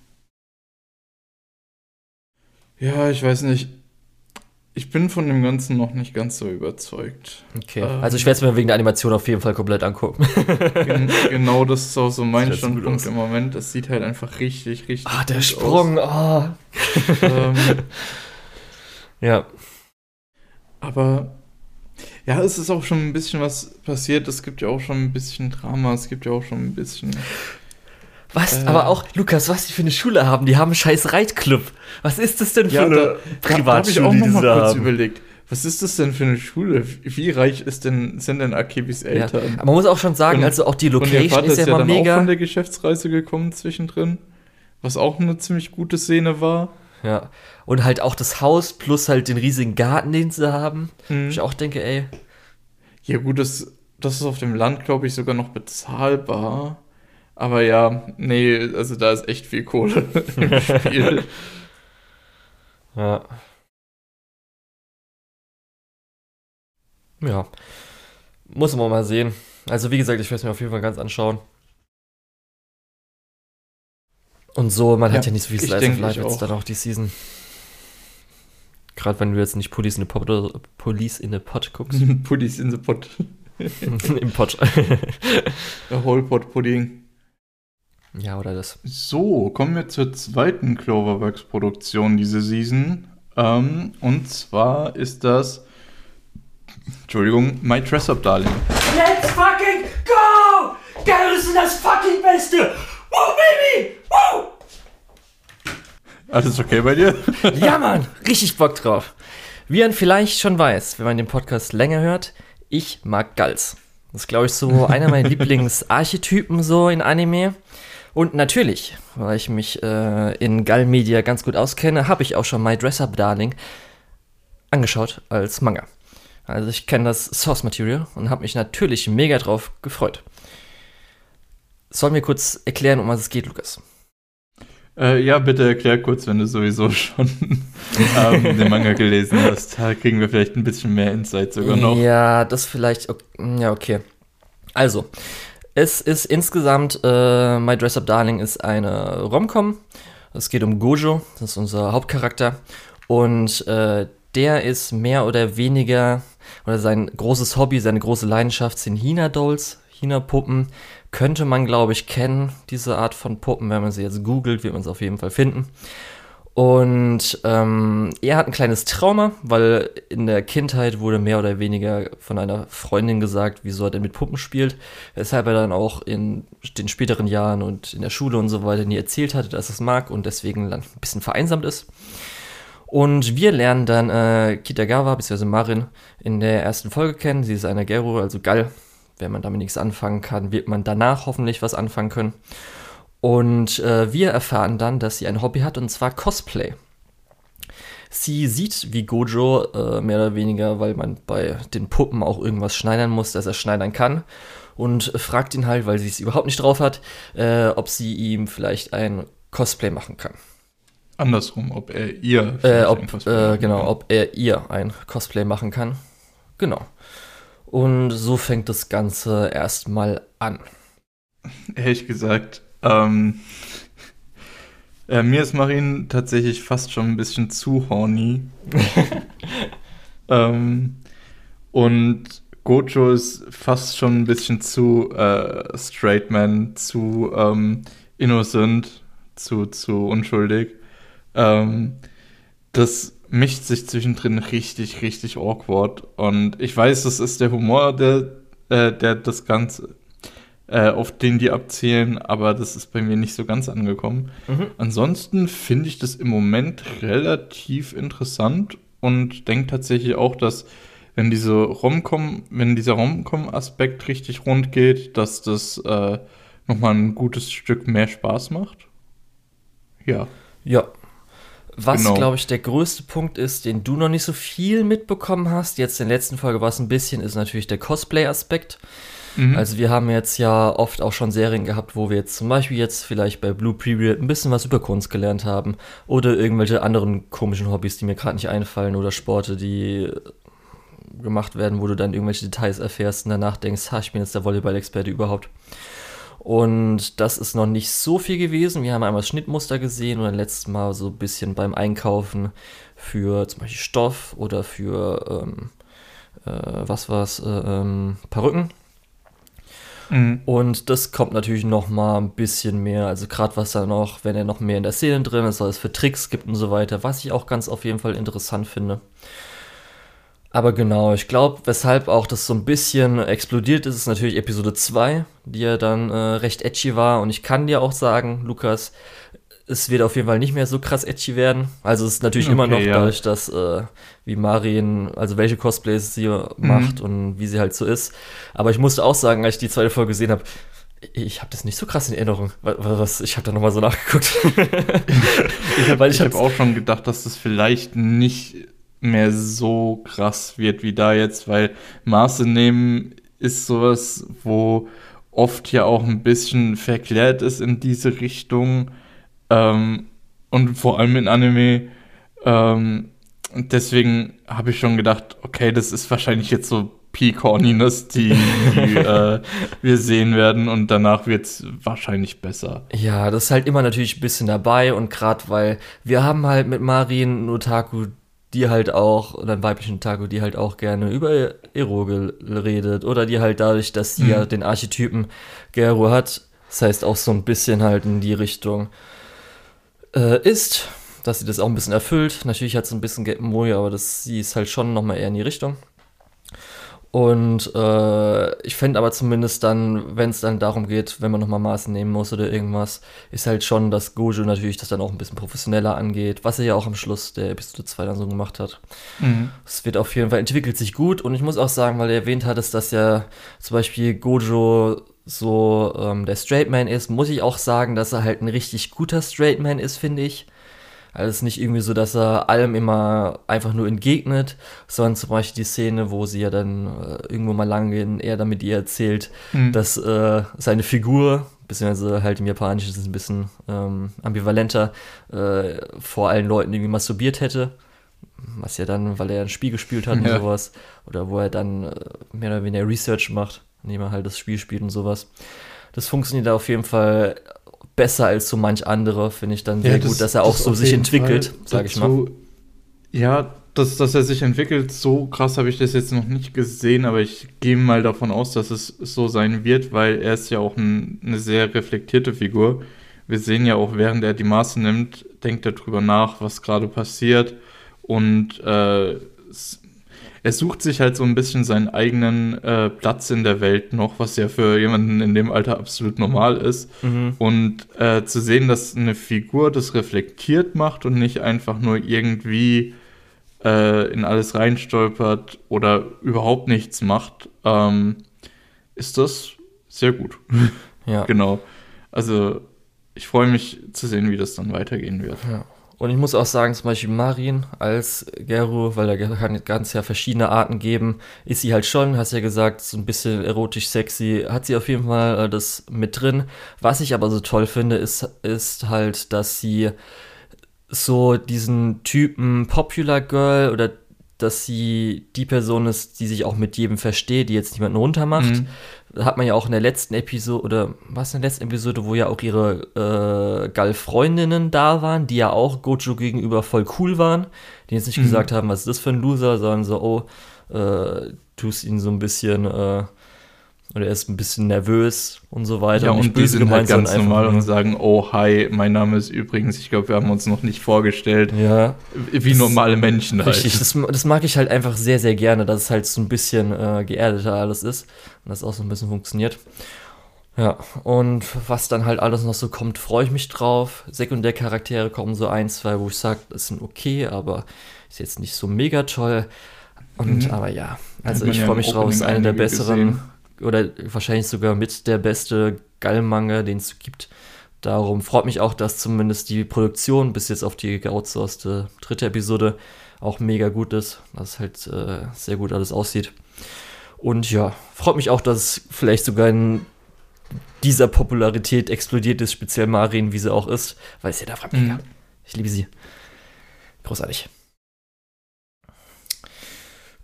Ja, ich weiß nicht. Ich bin von dem Ganzen noch nicht ganz so überzeugt. Okay. Ähm, also ich werde es mir wegen der Animation auf jeden Fall komplett angucken. Gen genau, das ist auch so mein Standpunkt im Moment. Es sieht halt einfach richtig, richtig. Ah, der Sprung. Aus. Oh. ähm, ja. Aber ja, es ist auch schon ein bisschen was passiert. Es gibt ja auch schon ein bisschen Drama. Es gibt ja auch schon ein bisschen. Was? Äh, aber auch, Lukas, was die für eine Schule haben? Die haben einen scheiß Reitclub. Was ist das denn für ja, eine Privatschule, da habe ich auch noch mal kurz haben? überlegt. Was ist das denn für eine Schule? Wie reich ist denn, sind denn Akibis Eltern? Ja, aber man muss auch schon sagen, und, also auch die Location ist ja, ja mal dann mega. auch von der Geschäftsreise gekommen zwischendrin, was auch eine ziemlich gute Szene war. Ja, und halt auch das Haus plus halt den riesigen Garten, den sie haben. Mhm. Ich auch denke, ey. Ja gut, das, das ist auf dem Land, glaube ich, sogar noch bezahlbar. Aber ja, nee, also da ist echt viel Kohle im Spiel. Ja. Ja. Muss man mal sehen. Also wie gesagt, ich werde es mir auf jeden Fall ganz anschauen. Und so, man ja, hat ja nicht so viel Slice of Life jetzt dann auch die Season. Gerade wenn du jetzt nicht Police in the Pot, Police in the Pot guckst. Police in the Pot. Im Pot. Der Whole Pot Pudding. Ja, oder das. So, kommen wir zur zweiten Cloverworks-Produktion diese Season. Ähm, und zwar ist das. Entschuldigung, My Dress Up Darling. Let's fucking go! Geil, ist das fucking Beste! Woo, Baby! Woo! Alles okay bei dir? ja, Mann, richtig Bock drauf. Wie man vielleicht schon weiß, wenn man den Podcast länger hört, ich mag Gals. Das ist, glaube ich, so einer meiner Lieblingsarchetypen so in Anime. Und natürlich, weil ich mich äh, in Gall Media ganz gut auskenne, habe ich auch schon My Dress Up Darling angeschaut als Manga. Also ich kenne das Source Material und habe mich natürlich mega drauf gefreut. Sollen wir kurz erklären, um was es geht, Lukas? Äh, ja, bitte erklär kurz, wenn du sowieso schon ähm, den Manga gelesen hast. Da kriegen wir vielleicht ein bisschen mehr Insight sogar noch. Ja, das vielleicht. Okay, ja, okay. Also, es ist insgesamt, äh, My Dress Up Darling ist eine Romcom. Es geht um Gojo, das ist unser Hauptcharakter. Und äh, der ist mehr oder weniger, oder sein großes Hobby, seine große Leidenschaft sind Hina-Dolls, Hina-Puppen. Könnte man, glaube ich, kennen, diese Art von Puppen. Wenn man sie jetzt googelt, wird man es auf jeden Fall finden. Und ähm, er hat ein kleines Trauma, weil in der Kindheit wurde mehr oder weniger von einer Freundin gesagt, wieso er denn mit Puppen spielt, weshalb er dann auch in den späteren Jahren und in der Schule und so weiter nie erzählt hatte, dass es mag und deswegen dann ein bisschen vereinsamt ist. Und wir lernen dann äh, Kitagawa bzw. Marin in der ersten Folge kennen. Sie ist eine Gero, also Gall. Wenn man damit nichts anfangen kann, wird man danach hoffentlich was anfangen können. Und äh, wir erfahren dann, dass sie ein Hobby hat, und zwar Cosplay. Sie sieht wie Gojo äh, mehr oder weniger, weil man bei den Puppen auch irgendwas schneidern muss, dass er schneidern kann. Und fragt ihn halt, weil sie es überhaupt nicht drauf hat, äh, ob sie ihm vielleicht ein Cosplay machen kann. Andersrum, ob er ihr äh, ob, äh, genau, kann. ob er ihr ein Cosplay machen kann. Genau. Und so fängt das Ganze erstmal an. Ehrlich gesagt, ähm, äh, mir ist Marin tatsächlich fast schon ein bisschen zu horny. ähm, und Gojo ist fast schon ein bisschen zu äh, straight man, zu ähm, innocent, zu, zu unschuldig. Ähm, das mischt sich zwischendrin richtig, richtig awkward. Und ich weiß, das ist der Humor, der, äh, der das Ganze äh, auf den die abzählen, aber das ist bei mir nicht so ganz angekommen. Mhm. Ansonsten finde ich das im Moment relativ interessant und denke tatsächlich auch, dass wenn diese Romcom, wenn dieser Romcom-Aspekt richtig rund geht, dass das äh, nochmal ein gutes Stück mehr Spaß macht. Ja. Ja. Was, genau. glaube ich, der größte Punkt ist, den du noch nicht so viel mitbekommen hast, jetzt in der letzten Folge war es ein bisschen, ist natürlich der Cosplay-Aspekt. Mhm. Also wir haben jetzt ja oft auch schon Serien gehabt, wo wir jetzt zum Beispiel jetzt vielleicht bei Blue Preview ein bisschen was über Kunst gelernt haben oder irgendwelche anderen komischen Hobbys, die mir gerade nicht einfallen oder Sporte, die gemacht werden, wo du dann irgendwelche Details erfährst und danach denkst, ha, ich bin jetzt der Volleyball-Experte überhaupt. Und das ist noch nicht so viel gewesen. Wir haben einmal das Schnittmuster gesehen und dann letztes Mal so ein bisschen beim Einkaufen für zum Beispiel Stoff oder für, ähm, äh, was war's, äh, ähm, Perücken. Mhm. Und das kommt natürlich noch mal ein bisschen mehr, also gerade was da noch, wenn er noch mehr in der Szene drin ist, was es für Tricks gibt und so weiter, was ich auch ganz auf jeden Fall interessant finde. Aber genau, ich glaube, weshalb auch das so ein bisschen explodiert ist, ist natürlich Episode 2, die ja dann äh, recht edgy war. Und ich kann dir auch sagen, Lukas, es wird auf jeden Fall nicht mehr so krass edgy werden. Also es ist natürlich okay, immer noch ja. dadurch, dass äh, wie Marin, also welche Cosplays sie mhm. macht und wie sie halt so ist. Aber ich musste auch sagen, als ich die zweite Folge gesehen habe, ich habe das nicht so krass in Erinnerung. Was, ich habe da nochmal so nachgeguckt. ich habe hab auch schon gedacht, dass das vielleicht nicht mehr so krass wird wie da jetzt, weil Maße nehmen ist sowas, wo oft ja auch ein bisschen verklärt ist in diese Richtung. Ähm, und vor allem in Anime. Ähm, deswegen habe ich schon gedacht, okay, das ist wahrscheinlich jetzt so Peak-Horniness, die, die äh, wir sehen werden und danach wird es wahrscheinlich besser. Ja, das ist halt immer natürlich ein bisschen dabei und gerade weil wir haben halt mit Marin Otaku die halt auch, oder einen weiblichen Otaku, die halt auch gerne über Ero redet oder die halt dadurch, dass sie mhm. ja den Archetypen Gero hat, das heißt auch so ein bisschen halt in die Richtung äh, ist, dass sie das auch ein bisschen erfüllt. Natürlich hat sie ein bisschen Get Moe, aber das, sie ist halt schon nochmal eher in die Richtung. Und äh, ich fände aber zumindest dann, wenn es dann darum geht, wenn man nochmal Maßen nehmen muss oder irgendwas, ist halt schon, dass Gojo natürlich das dann auch ein bisschen professioneller angeht, was er ja auch am Schluss der Episode 2 dann so gemacht hat. Mhm. Es wird auf jeden Fall, entwickelt sich gut und ich muss auch sagen, weil er erwähnt hat, dass ja zum Beispiel Gojo so ähm, der Straight Man ist, muss ich auch sagen, dass er halt ein richtig guter Straight Man ist, finde ich. Also es ist nicht irgendwie so, dass er allem immer einfach nur entgegnet, sondern zum Beispiel die Szene, wo sie ja dann äh, irgendwo mal lang gehen, er damit ihr erzählt, mhm. dass äh, seine Figur, beziehungsweise halt im Japanischen ist es ein bisschen ähm, ambivalenter, äh, vor allen Leuten irgendwie masturbiert hätte was ja dann, weil er ein Spiel gespielt hat ja. und sowas, oder wo er dann äh, mehr oder weniger Research macht indem er halt das Spiel spielt und sowas. Das funktioniert auf jeden Fall besser als so manch andere, finde ich dann ja, sehr das, gut, dass er auch so sich entwickelt, sage ich mal. Ja, dass, dass er sich entwickelt, so krass habe ich das jetzt noch nicht gesehen, aber ich gehe mal davon aus, dass es so sein wird, weil er ist ja auch ein, eine sehr reflektierte Figur. Wir sehen ja auch, während er die Maße nimmt, denkt er drüber nach, was gerade passiert und äh, er sucht sich halt so ein bisschen seinen eigenen äh, Platz in der Welt noch, was ja für jemanden in dem Alter absolut normal ist. Mhm. Und äh, zu sehen, dass eine Figur das reflektiert macht und nicht einfach nur irgendwie äh, in alles reinstolpert oder überhaupt nichts macht, ähm, ist das sehr gut. Ja. genau. Also ich freue mich zu sehen, wie das dann weitergehen wird. Ja. Und ich muss auch sagen, zum Beispiel Marin als Geru, weil da kann ganz ja verschiedene Arten geben, ist sie halt schon, hast ja gesagt, so ein bisschen erotisch sexy, hat sie auf jeden Fall äh, das mit drin. Was ich aber so toll finde, ist, ist halt, dass sie so diesen Typen Popular Girl oder dass sie die Person ist, die sich auch mit jedem versteht, die jetzt niemanden runtermacht. Mhm hat man ja auch in der letzten Episode, oder was in der letzten Episode, wo ja auch ihre äh, Gall-Freundinnen da waren, die ja auch Gojo gegenüber voll cool waren, die jetzt nicht mhm. gesagt haben, was ist das für ein Loser, sondern so, oh, äh, tust ihn so ein bisschen, äh, oder er ist ein bisschen nervös und so weiter. Ja, und, und die sind halt ganz normal und sagen, oh, hi, mein Name ist übrigens, ich glaube, wir haben uns noch nicht vorgestellt. Ja. Wie das, normale Menschen halt. Richtig, das, das, mag ich halt einfach sehr, sehr gerne, dass es halt so ein bisschen äh, geerdeter alles ist und das auch so ein bisschen funktioniert. Ja, und was dann halt alles noch so kommt, freue ich mich drauf. Sekundärcharaktere kommen so ein, zwei, wo ich sage, das sind okay, aber ist jetzt nicht so mega toll. Und mhm. aber ja, also ich freue mich drauf, ist eine der besseren. Gesehen oder wahrscheinlich sogar mit der beste Gallmanga, den es gibt. Darum freut mich auch, dass zumindest die Produktion bis jetzt auf die geoutsourcete dritte Episode auch mega gut ist, dass halt äh, sehr gut alles aussieht. Und ja, freut mich auch, dass vielleicht sogar in dieser Popularität explodiert ist, speziell Marin, wie sie auch ist, weil es ja da mega. Mhm. Ich liebe sie. Großartig.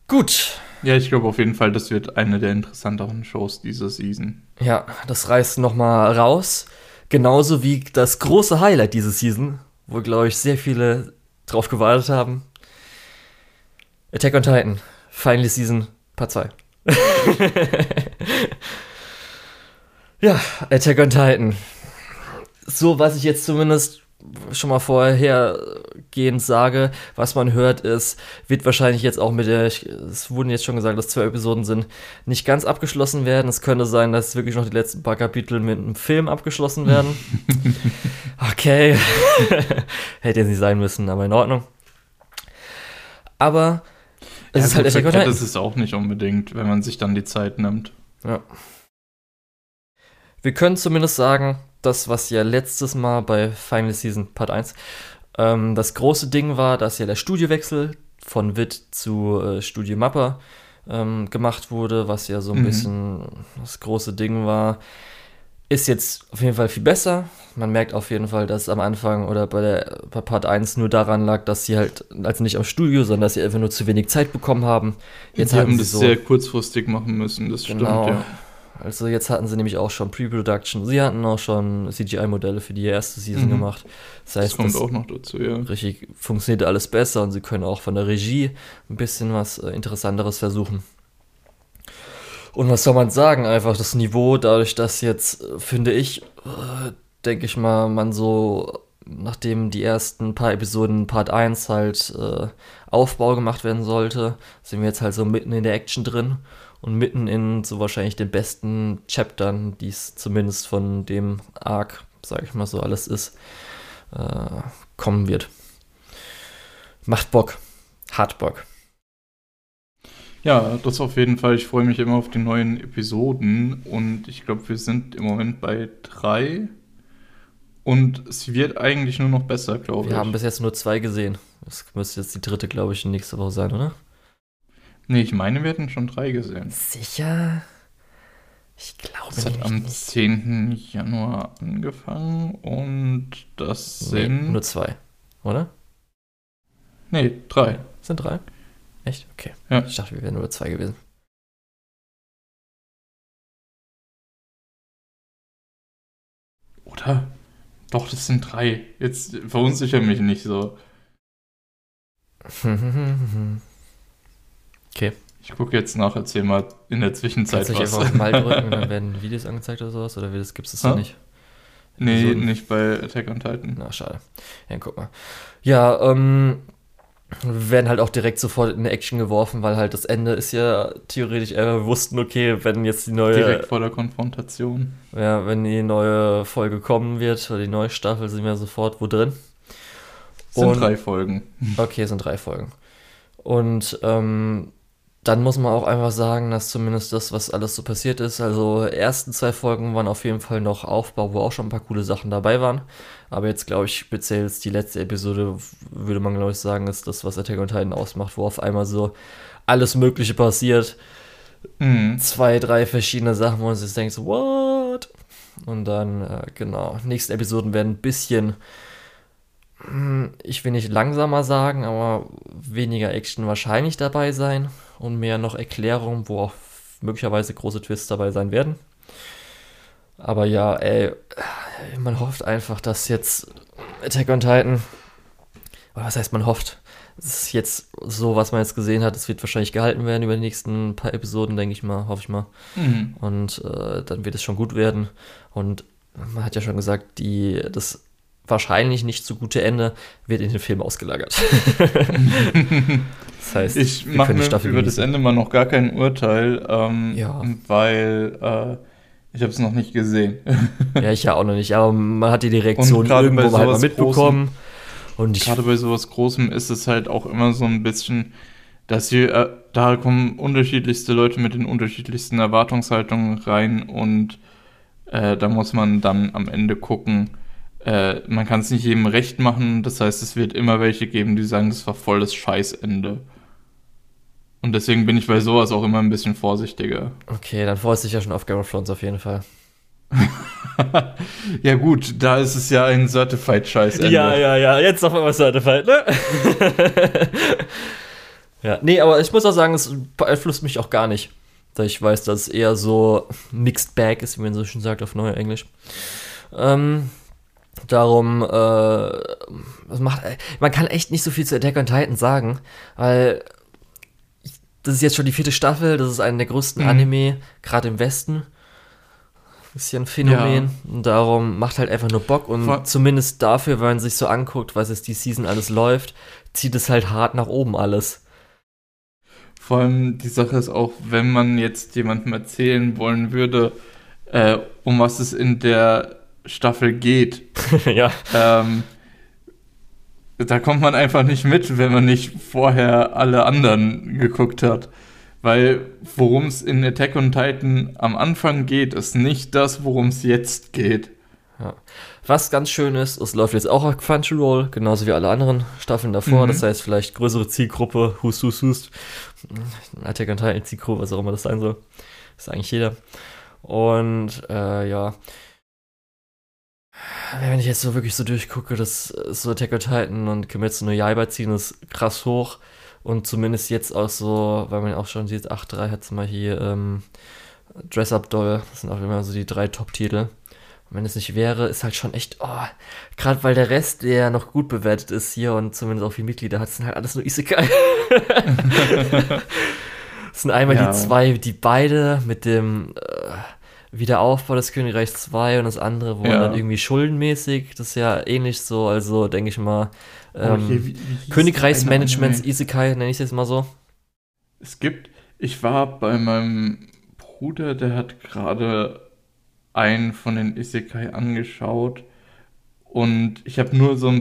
Gut. Ja, ich glaube auf jeden Fall, das wird eine der interessanteren Shows dieser Season. Ja, das reißt nochmal raus. Genauso wie das große Highlight dieser Season, wo, glaube ich, sehr viele drauf gewartet haben. Attack on Titan, Finally Season Part 2. ja, Attack on Titan. So, was ich jetzt zumindest schon mal vorhergehend sage, was man hört, ist, wird wahrscheinlich jetzt auch mit der, es wurden jetzt schon gesagt, dass zwei Episoden sind, nicht ganz abgeschlossen werden. Es könnte sein, dass wirklich noch die letzten paar Kapitel mit einem Film abgeschlossen werden. okay. Hätte jetzt nicht sein müssen, aber in Ordnung. Aber es ja, ist halt Titan. Das ist auch nicht unbedingt, wenn man sich dann die Zeit nimmt. Ja. Wir können zumindest sagen, das, was ja letztes Mal bei Final Season Part 1 ähm, das große Ding war, dass ja der Studiowechsel von Witt zu äh, Studio Mappa ähm, gemacht wurde, was ja so ein mhm. bisschen das große Ding war ist jetzt auf jeden Fall viel besser. Man merkt auf jeden Fall, dass am Anfang oder bei, der, bei Part 1 nur daran lag, dass sie halt, also nicht am Studio, sondern dass sie einfach nur zu wenig Zeit bekommen haben. Jetzt die haben das so, sehr kurzfristig machen müssen, das genau, stimmt, ja. Also jetzt hatten sie nämlich auch schon Pre-Production. Sie hatten auch schon CGI-Modelle für die erste Season mhm. gemacht. Das heißt, das kommt das auch noch dazu, ja. Richtig funktioniert alles besser und sie können auch von der Regie ein bisschen was äh, Interessanteres versuchen. Und was soll man sagen? Einfach das Niveau, dadurch, dass jetzt, äh, finde ich, äh, denke ich mal, man so, nachdem die ersten paar Episoden Part 1 halt äh, Aufbau gemacht werden sollte, sind wir jetzt halt so mitten in der Action drin und mitten in so wahrscheinlich den besten Chaptern, die es zumindest von dem Arc, sag ich mal so, alles ist, äh, kommen wird. Macht Bock. Hat Bock. Ja, das auf jeden Fall. Ich freue mich immer auf die neuen Episoden und ich glaube, wir sind im Moment bei drei und es wird eigentlich nur noch besser, glaube ich. Wir haben bis jetzt nur zwei gesehen. Das müsste jetzt die dritte, glaube ich, nächste Woche sein, oder? Nee, ich meine, wir hätten schon drei gesehen. Sicher? Ich glaube Es hat am nicht. 10. Januar angefangen und das nee, sind. Nur zwei, oder? Nee, drei. Sind drei? Echt? Okay. Ja. Ich dachte, wir wären nur zwei gewesen. Oder? Doch, das sind drei. Jetzt verunsicher mich nicht so. okay. Ich gucke jetzt nach, erzähl mal in der Zwischenzeit Kannst was. Kannst du einfach mal drücken und dann werden Videos angezeigt oder sowas? Oder gibt es das ha? nicht? Nee, so nicht bei Attack on Titan. Na, schade. Ja, guck mal. Ja, ähm, werden halt auch direkt sofort in Action geworfen, weil halt das Ende ist ja theoretisch, äh, wir wussten, okay, wenn jetzt die neue. Direkt vor der Konfrontation. Ja, wenn die neue Folge kommen wird, oder die neue Staffel, sind wir sofort wo drin. Sind Und, drei Folgen. Okay, sind drei Folgen. Und ähm, dann muss man auch einfach sagen, dass zumindest das, was alles so passiert ist, also ersten zwei Folgen waren auf jeden Fall noch Aufbau, wo auch schon ein paar coole Sachen dabei waren. Aber jetzt glaube ich, speziell die letzte Episode, würde man glaube ich sagen, ist das, was Attack on Titan ausmacht, wo auf einmal so alles Mögliche passiert. Mhm. Zwei, drei verschiedene Sachen, wo man sich denkt, what? Und dann, äh, genau, nächste Episoden werden ein bisschen hm, ich will nicht langsamer sagen, aber weniger Action wahrscheinlich dabei sein und mehr noch Erklärungen, wo auch möglicherweise große Twists dabei sein werden. Aber ja, ey, man hofft einfach, dass jetzt Attack on Titan, was heißt man hofft? Es ist jetzt so, was man jetzt gesehen hat, es wird wahrscheinlich gehalten werden über die nächsten paar Episoden, denke ich mal, hoffe ich mal. Mhm. Und äh, dann wird es schon gut werden. Und man hat ja schon gesagt, die, das wahrscheinlich nicht so gute Ende wird in den Film ausgelagert. das heißt, ich mache mir über genießen. das Ende mal noch gar kein Urteil, ähm, ja. weil äh, ich habe es noch nicht gesehen. ja, ich ja auch noch nicht, aber man hat die Reaktion irgendwo halt mal mitbekommen. Großem, und gerade bei sowas Großem ist es halt auch immer so ein bisschen, dass hier, äh, da kommen unterschiedlichste Leute mit den unterschiedlichsten Erwartungshaltungen rein und äh, da muss man dann am Ende gucken, äh, man kann es nicht jedem recht machen. Das heißt, es wird immer welche geben, die sagen, das war voll das Scheißende. Und deswegen bin ich bei sowas auch immer ein bisschen vorsichtiger. Okay, dann freust du dich ja schon auf Game of Thrones auf jeden Fall. ja gut, da ist es ja ein Certified Scheißende. Ja, ja, ja, jetzt auf einmal Certified, ne? ja, nee, aber ich muss auch sagen, es beeinflusst mich auch gar nicht. Da ich weiß, dass es eher so Mixed Bag ist, wie man so schön sagt auf neuer Englisch. Ähm, darum, äh, macht, man kann echt nicht so viel zu Attack on Titan sagen, weil das ist jetzt schon die vierte Staffel, das ist einer der größten mhm. Anime, gerade im Westen. Ist ja ein Phänomen. Ja. Und darum macht halt einfach nur Bock. Und Vor zumindest dafür, wenn man sich so anguckt, was jetzt die Season alles läuft, zieht es halt hart nach oben alles. Vor allem die Sache ist auch, wenn man jetzt jemandem erzählen wollen würde, äh, um was es in der Staffel geht. ja. Ähm, da kommt man einfach nicht mit, wenn man nicht vorher alle anderen geguckt hat. Weil worum es in Attack on Titan am Anfang geht, ist nicht das, worum es jetzt geht. Ja. Was ganz schön ist, es läuft jetzt auch auf Crunchyroll, genauso wie alle anderen Staffeln davor. Mhm. Das heißt, vielleicht größere Zielgruppe, hust, hust, hust. Attack on Titan Zielgruppe, was auch immer das sein soll. Das ist eigentlich jeder. Und äh, ja. Wenn ich jetzt so wirklich so durchgucke, das so Attack on Titan und Kimetsu no Yaiba ziehen das krass hoch. Und zumindest jetzt auch so, weil man auch schon sieht, 8.3 hat zum Beispiel hier ähm, Dress Up Doll, das sind auch immer so die drei Top-Titel. Und wenn es nicht wäre, ist halt schon echt, oh, gerade weil der Rest, der noch gut bewertet ist hier und zumindest auch viele Mitglieder hat, sind halt alles nur Isekai. das sind einmal ja. die zwei, die beide mit dem äh, Wiederaufbau des Königreichs 2 und das andere, wo ja. man dann irgendwie schuldenmäßig, das ist ja ähnlich so, also denke ich mal, ähm, okay, wie, wie Königreichsmanagements Isekai, nenne ich es jetzt mal so. Es gibt, ich war bei meinem Bruder, der hat gerade einen von den Isekai angeschaut und ich habe nur so,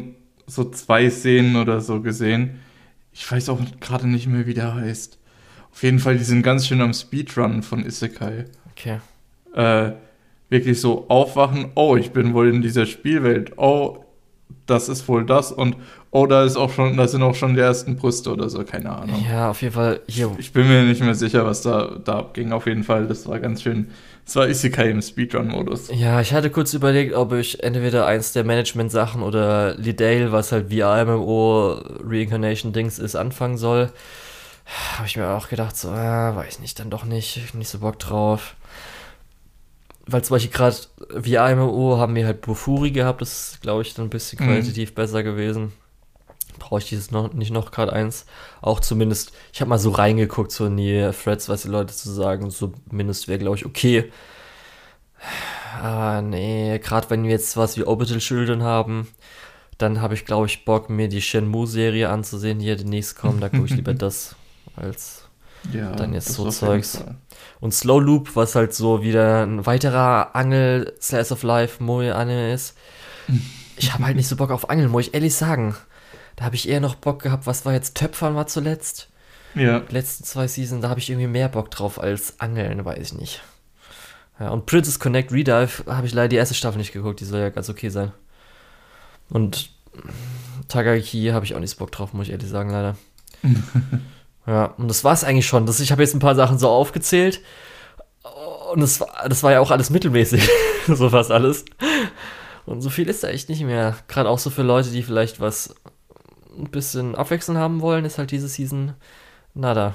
so zwei Szenen oder so gesehen. Ich weiß auch gerade nicht mehr, wie der heißt. Auf jeden Fall, die sind ganz schön am Speedrun von Isekai. Okay. Äh, wirklich so aufwachen, oh, ich bin wohl in dieser Spielwelt, oh, das ist wohl das und oh, da ist auch schon, da sind auch schon die ersten Brüste oder so, keine Ahnung. Ja, auf jeden Fall. Hier. Ich, ich bin mir nicht mehr sicher, was da, da ging. Auf jeden Fall, das war ganz schön. Das war Isekai im Speedrun-Modus. Ja, ich hatte kurz überlegt, ob ich entweder eins der Management-Sachen oder Lidale, was halt VR-MMO Reincarnation-Dings ist, anfangen soll. Habe ich mir auch gedacht, so, äh, weiß nicht, dann doch nicht, nicht so Bock drauf weil zum Beispiel gerade VR-MMO haben wir halt Bufuri gehabt, das ist, glaube ich, dann ein bisschen mhm. qualitativ mhm. besser gewesen. Brauche ich dieses noch nicht noch gerade eins. Auch zumindest, ich habe mal so reingeguckt, so in die Threads, was die Leute zu sagen, zumindest wäre, glaube ich, okay. Ah, nee, gerade wenn wir jetzt was wie Orbital Children haben, dann habe ich, glaube ich, Bock, mir die Shenmue-Serie anzusehen, die ja demnächst kommt. Da gucke ich lieber das als ja, dann jetzt so Zeugs. Und Slow Loop, was halt so wieder ein weiterer Angel Slice of Life Moe Anime ist. Ich habe halt nicht so Bock auf Angeln, muss ich ehrlich sagen. Da habe ich eher noch Bock gehabt, was war jetzt Töpfern war zuletzt. Ja. Die letzten zwei Seasons, da habe ich irgendwie mehr Bock drauf als Angeln, weiß ich nicht. Ja, und Princess Connect Redive habe ich leider die erste Staffel nicht geguckt, die soll ja ganz okay sein. Und Tagaki habe ich auch nicht so Bock drauf, muss ich ehrlich sagen, leider. Ja, und das war es eigentlich schon. Das, ich habe jetzt ein paar Sachen so aufgezählt. Und das, das war ja auch alles mittelmäßig. so fast alles. Und so viel ist da echt nicht mehr. Gerade auch so für Leute, die vielleicht was ein bisschen abwechseln haben wollen, ist halt diese Season nada.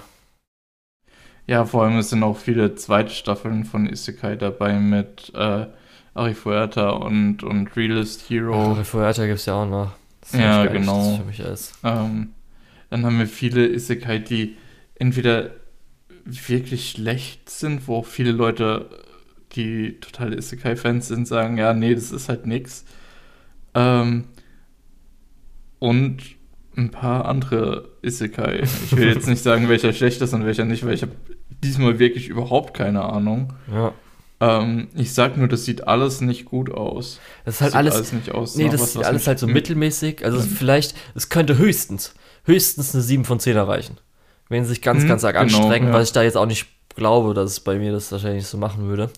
Ja, vor allem es sind auch viele zweite Staffeln von Isekai dabei mit äh, Arifuerta und, und Realist Hero. Arifuerta gibt es ja auch noch. ja, genau. Für mich ist. Ähm, dann haben wir viele Isekai, die entweder wirklich schlecht sind, wo viele Leute, die totale Isekai-Fans sind, sagen, ja, nee, das ist halt nix. Ähm, und ein paar andere Isekai. Ich will jetzt nicht sagen, welcher schlecht ist und welcher nicht, weil ich habe diesmal wirklich überhaupt keine Ahnung. Ja. Ähm, ich sag nur, das sieht alles nicht gut aus. Das ist halt das alles, alles, nicht aus. Nee, das sieht alles halt so mittelmäßig. Also mhm. vielleicht, es könnte höchstens höchstens eine 7 von 10 erreichen. Wenn sie sich ganz, hm, ganz arg genau, anstrengen, ja. was ich da jetzt auch nicht glaube, dass es bei mir das wahrscheinlich so machen würde.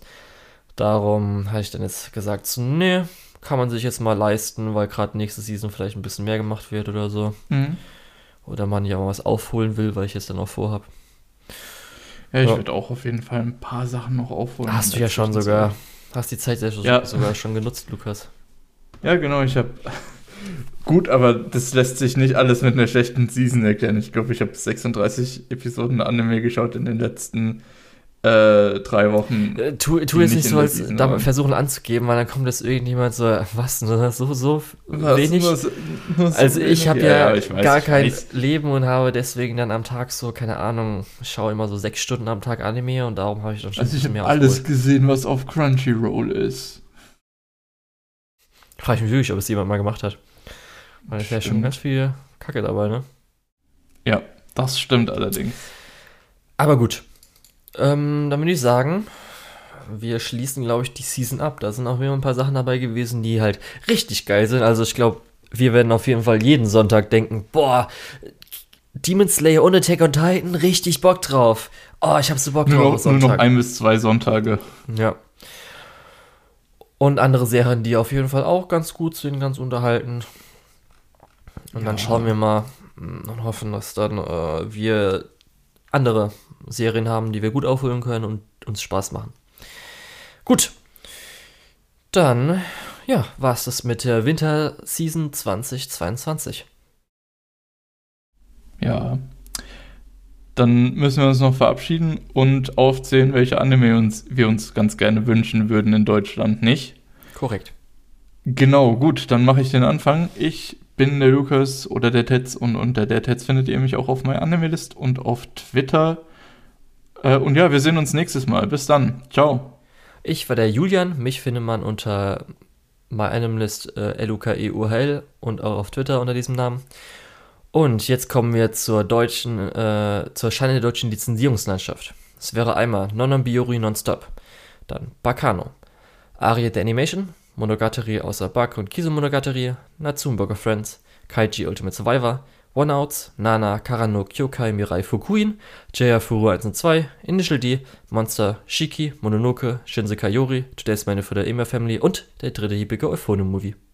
Darum habe ich dann jetzt gesagt, so, nee, kann man sich jetzt mal leisten, weil gerade nächste Season vielleicht ein bisschen mehr gemacht wird oder so. Mhm. Oder man ja mal was aufholen will, weil ich es dann auch vorhab. Ja, ich ja. würde auch auf jeden Fall ein paar Sachen noch aufholen. Hast du ja schon sogar. Hast die Zeit ja. sogar schon genutzt, Lukas. Ja, genau, ich habe. Gut, aber das lässt sich nicht alles mit einer schlechten Season erklären. Ich glaube, ich habe 36 Episoden Anime geschaut in den letzten äh, drei Wochen. Äh, tu tu jetzt nicht so, als damit versuchen anzugeben, weil dann kommt jetzt irgendjemand so, was, nur so, so was, wenig? Nur so, nur so also ich habe ja, ja, ja weiß, gar kein weiß. Leben und habe deswegen dann am Tag so, keine Ahnung, schaue immer so sechs Stunden am Tag Anime und darum habe ich dann schon also ich habe alles aufgeholt. gesehen, was auf Crunchyroll ist. Frage ich mich wirklich, ob es jemand mal gemacht hat. Weil es ja schon ganz viel Kacke dabei, ne? Ja, das stimmt allerdings. Aber gut, ähm, dann würde ich sagen, wir schließen, glaube ich, die Season ab. Da sind auch wieder ein paar Sachen dabei gewesen, die halt richtig geil sind. Also ich glaube, wir werden auf jeden Fall jeden Sonntag denken, boah, Demon Slayer und Attack on Titan, richtig Bock drauf. Oh, ich habe so Bock nur drauf. Noch, nur noch ein bis zwei Sonntage. Ja. Und andere Serien, die auf jeden Fall auch ganz gut sind, ganz unterhalten. Und ja. dann schauen wir mal und hoffen, dass dann äh, wir andere Serien haben, die wir gut aufholen können und uns Spaß machen. Gut. Dann, ja, war es das mit der Winterseason 2022. Ja. Dann müssen wir uns noch verabschieden und aufzählen, welche Anime uns, wir uns ganz gerne wünschen würden in Deutschland, nicht? Korrekt. Genau, gut, dann mache ich den Anfang. Ich bin der Lukas oder der Tetz und unter der Tetz findet ihr mich auch auf meiner Anime-List und auf Twitter äh, und ja, wir sehen uns nächstes Mal. Bis dann. Ciao. Ich war der Julian. Mich findet man unter meinem List äh, LUKEUHL und auch auf Twitter unter diesem Namen. Und jetzt kommen wir zur deutschen, äh, zur Scheine der deutschen Lizenzierungslandschaft. Es wäre einmal Nonon Biori Nonstop, dann Bakano, Arie der Animation, Monogatari außer Bug und Kizu Monogatari, Natsumburger Friends, Kaiji Ultimate Survivor, One-Outs, Nana, Karano, Kyokai, Mirai, Fukuin, Jaya Furu 1 und 2, Initial D, Monster, Shiki, Mononoke, Shinsekai Yori, Today's Mine for the Ema Family und der dritte hiebige Euphonium-Movie.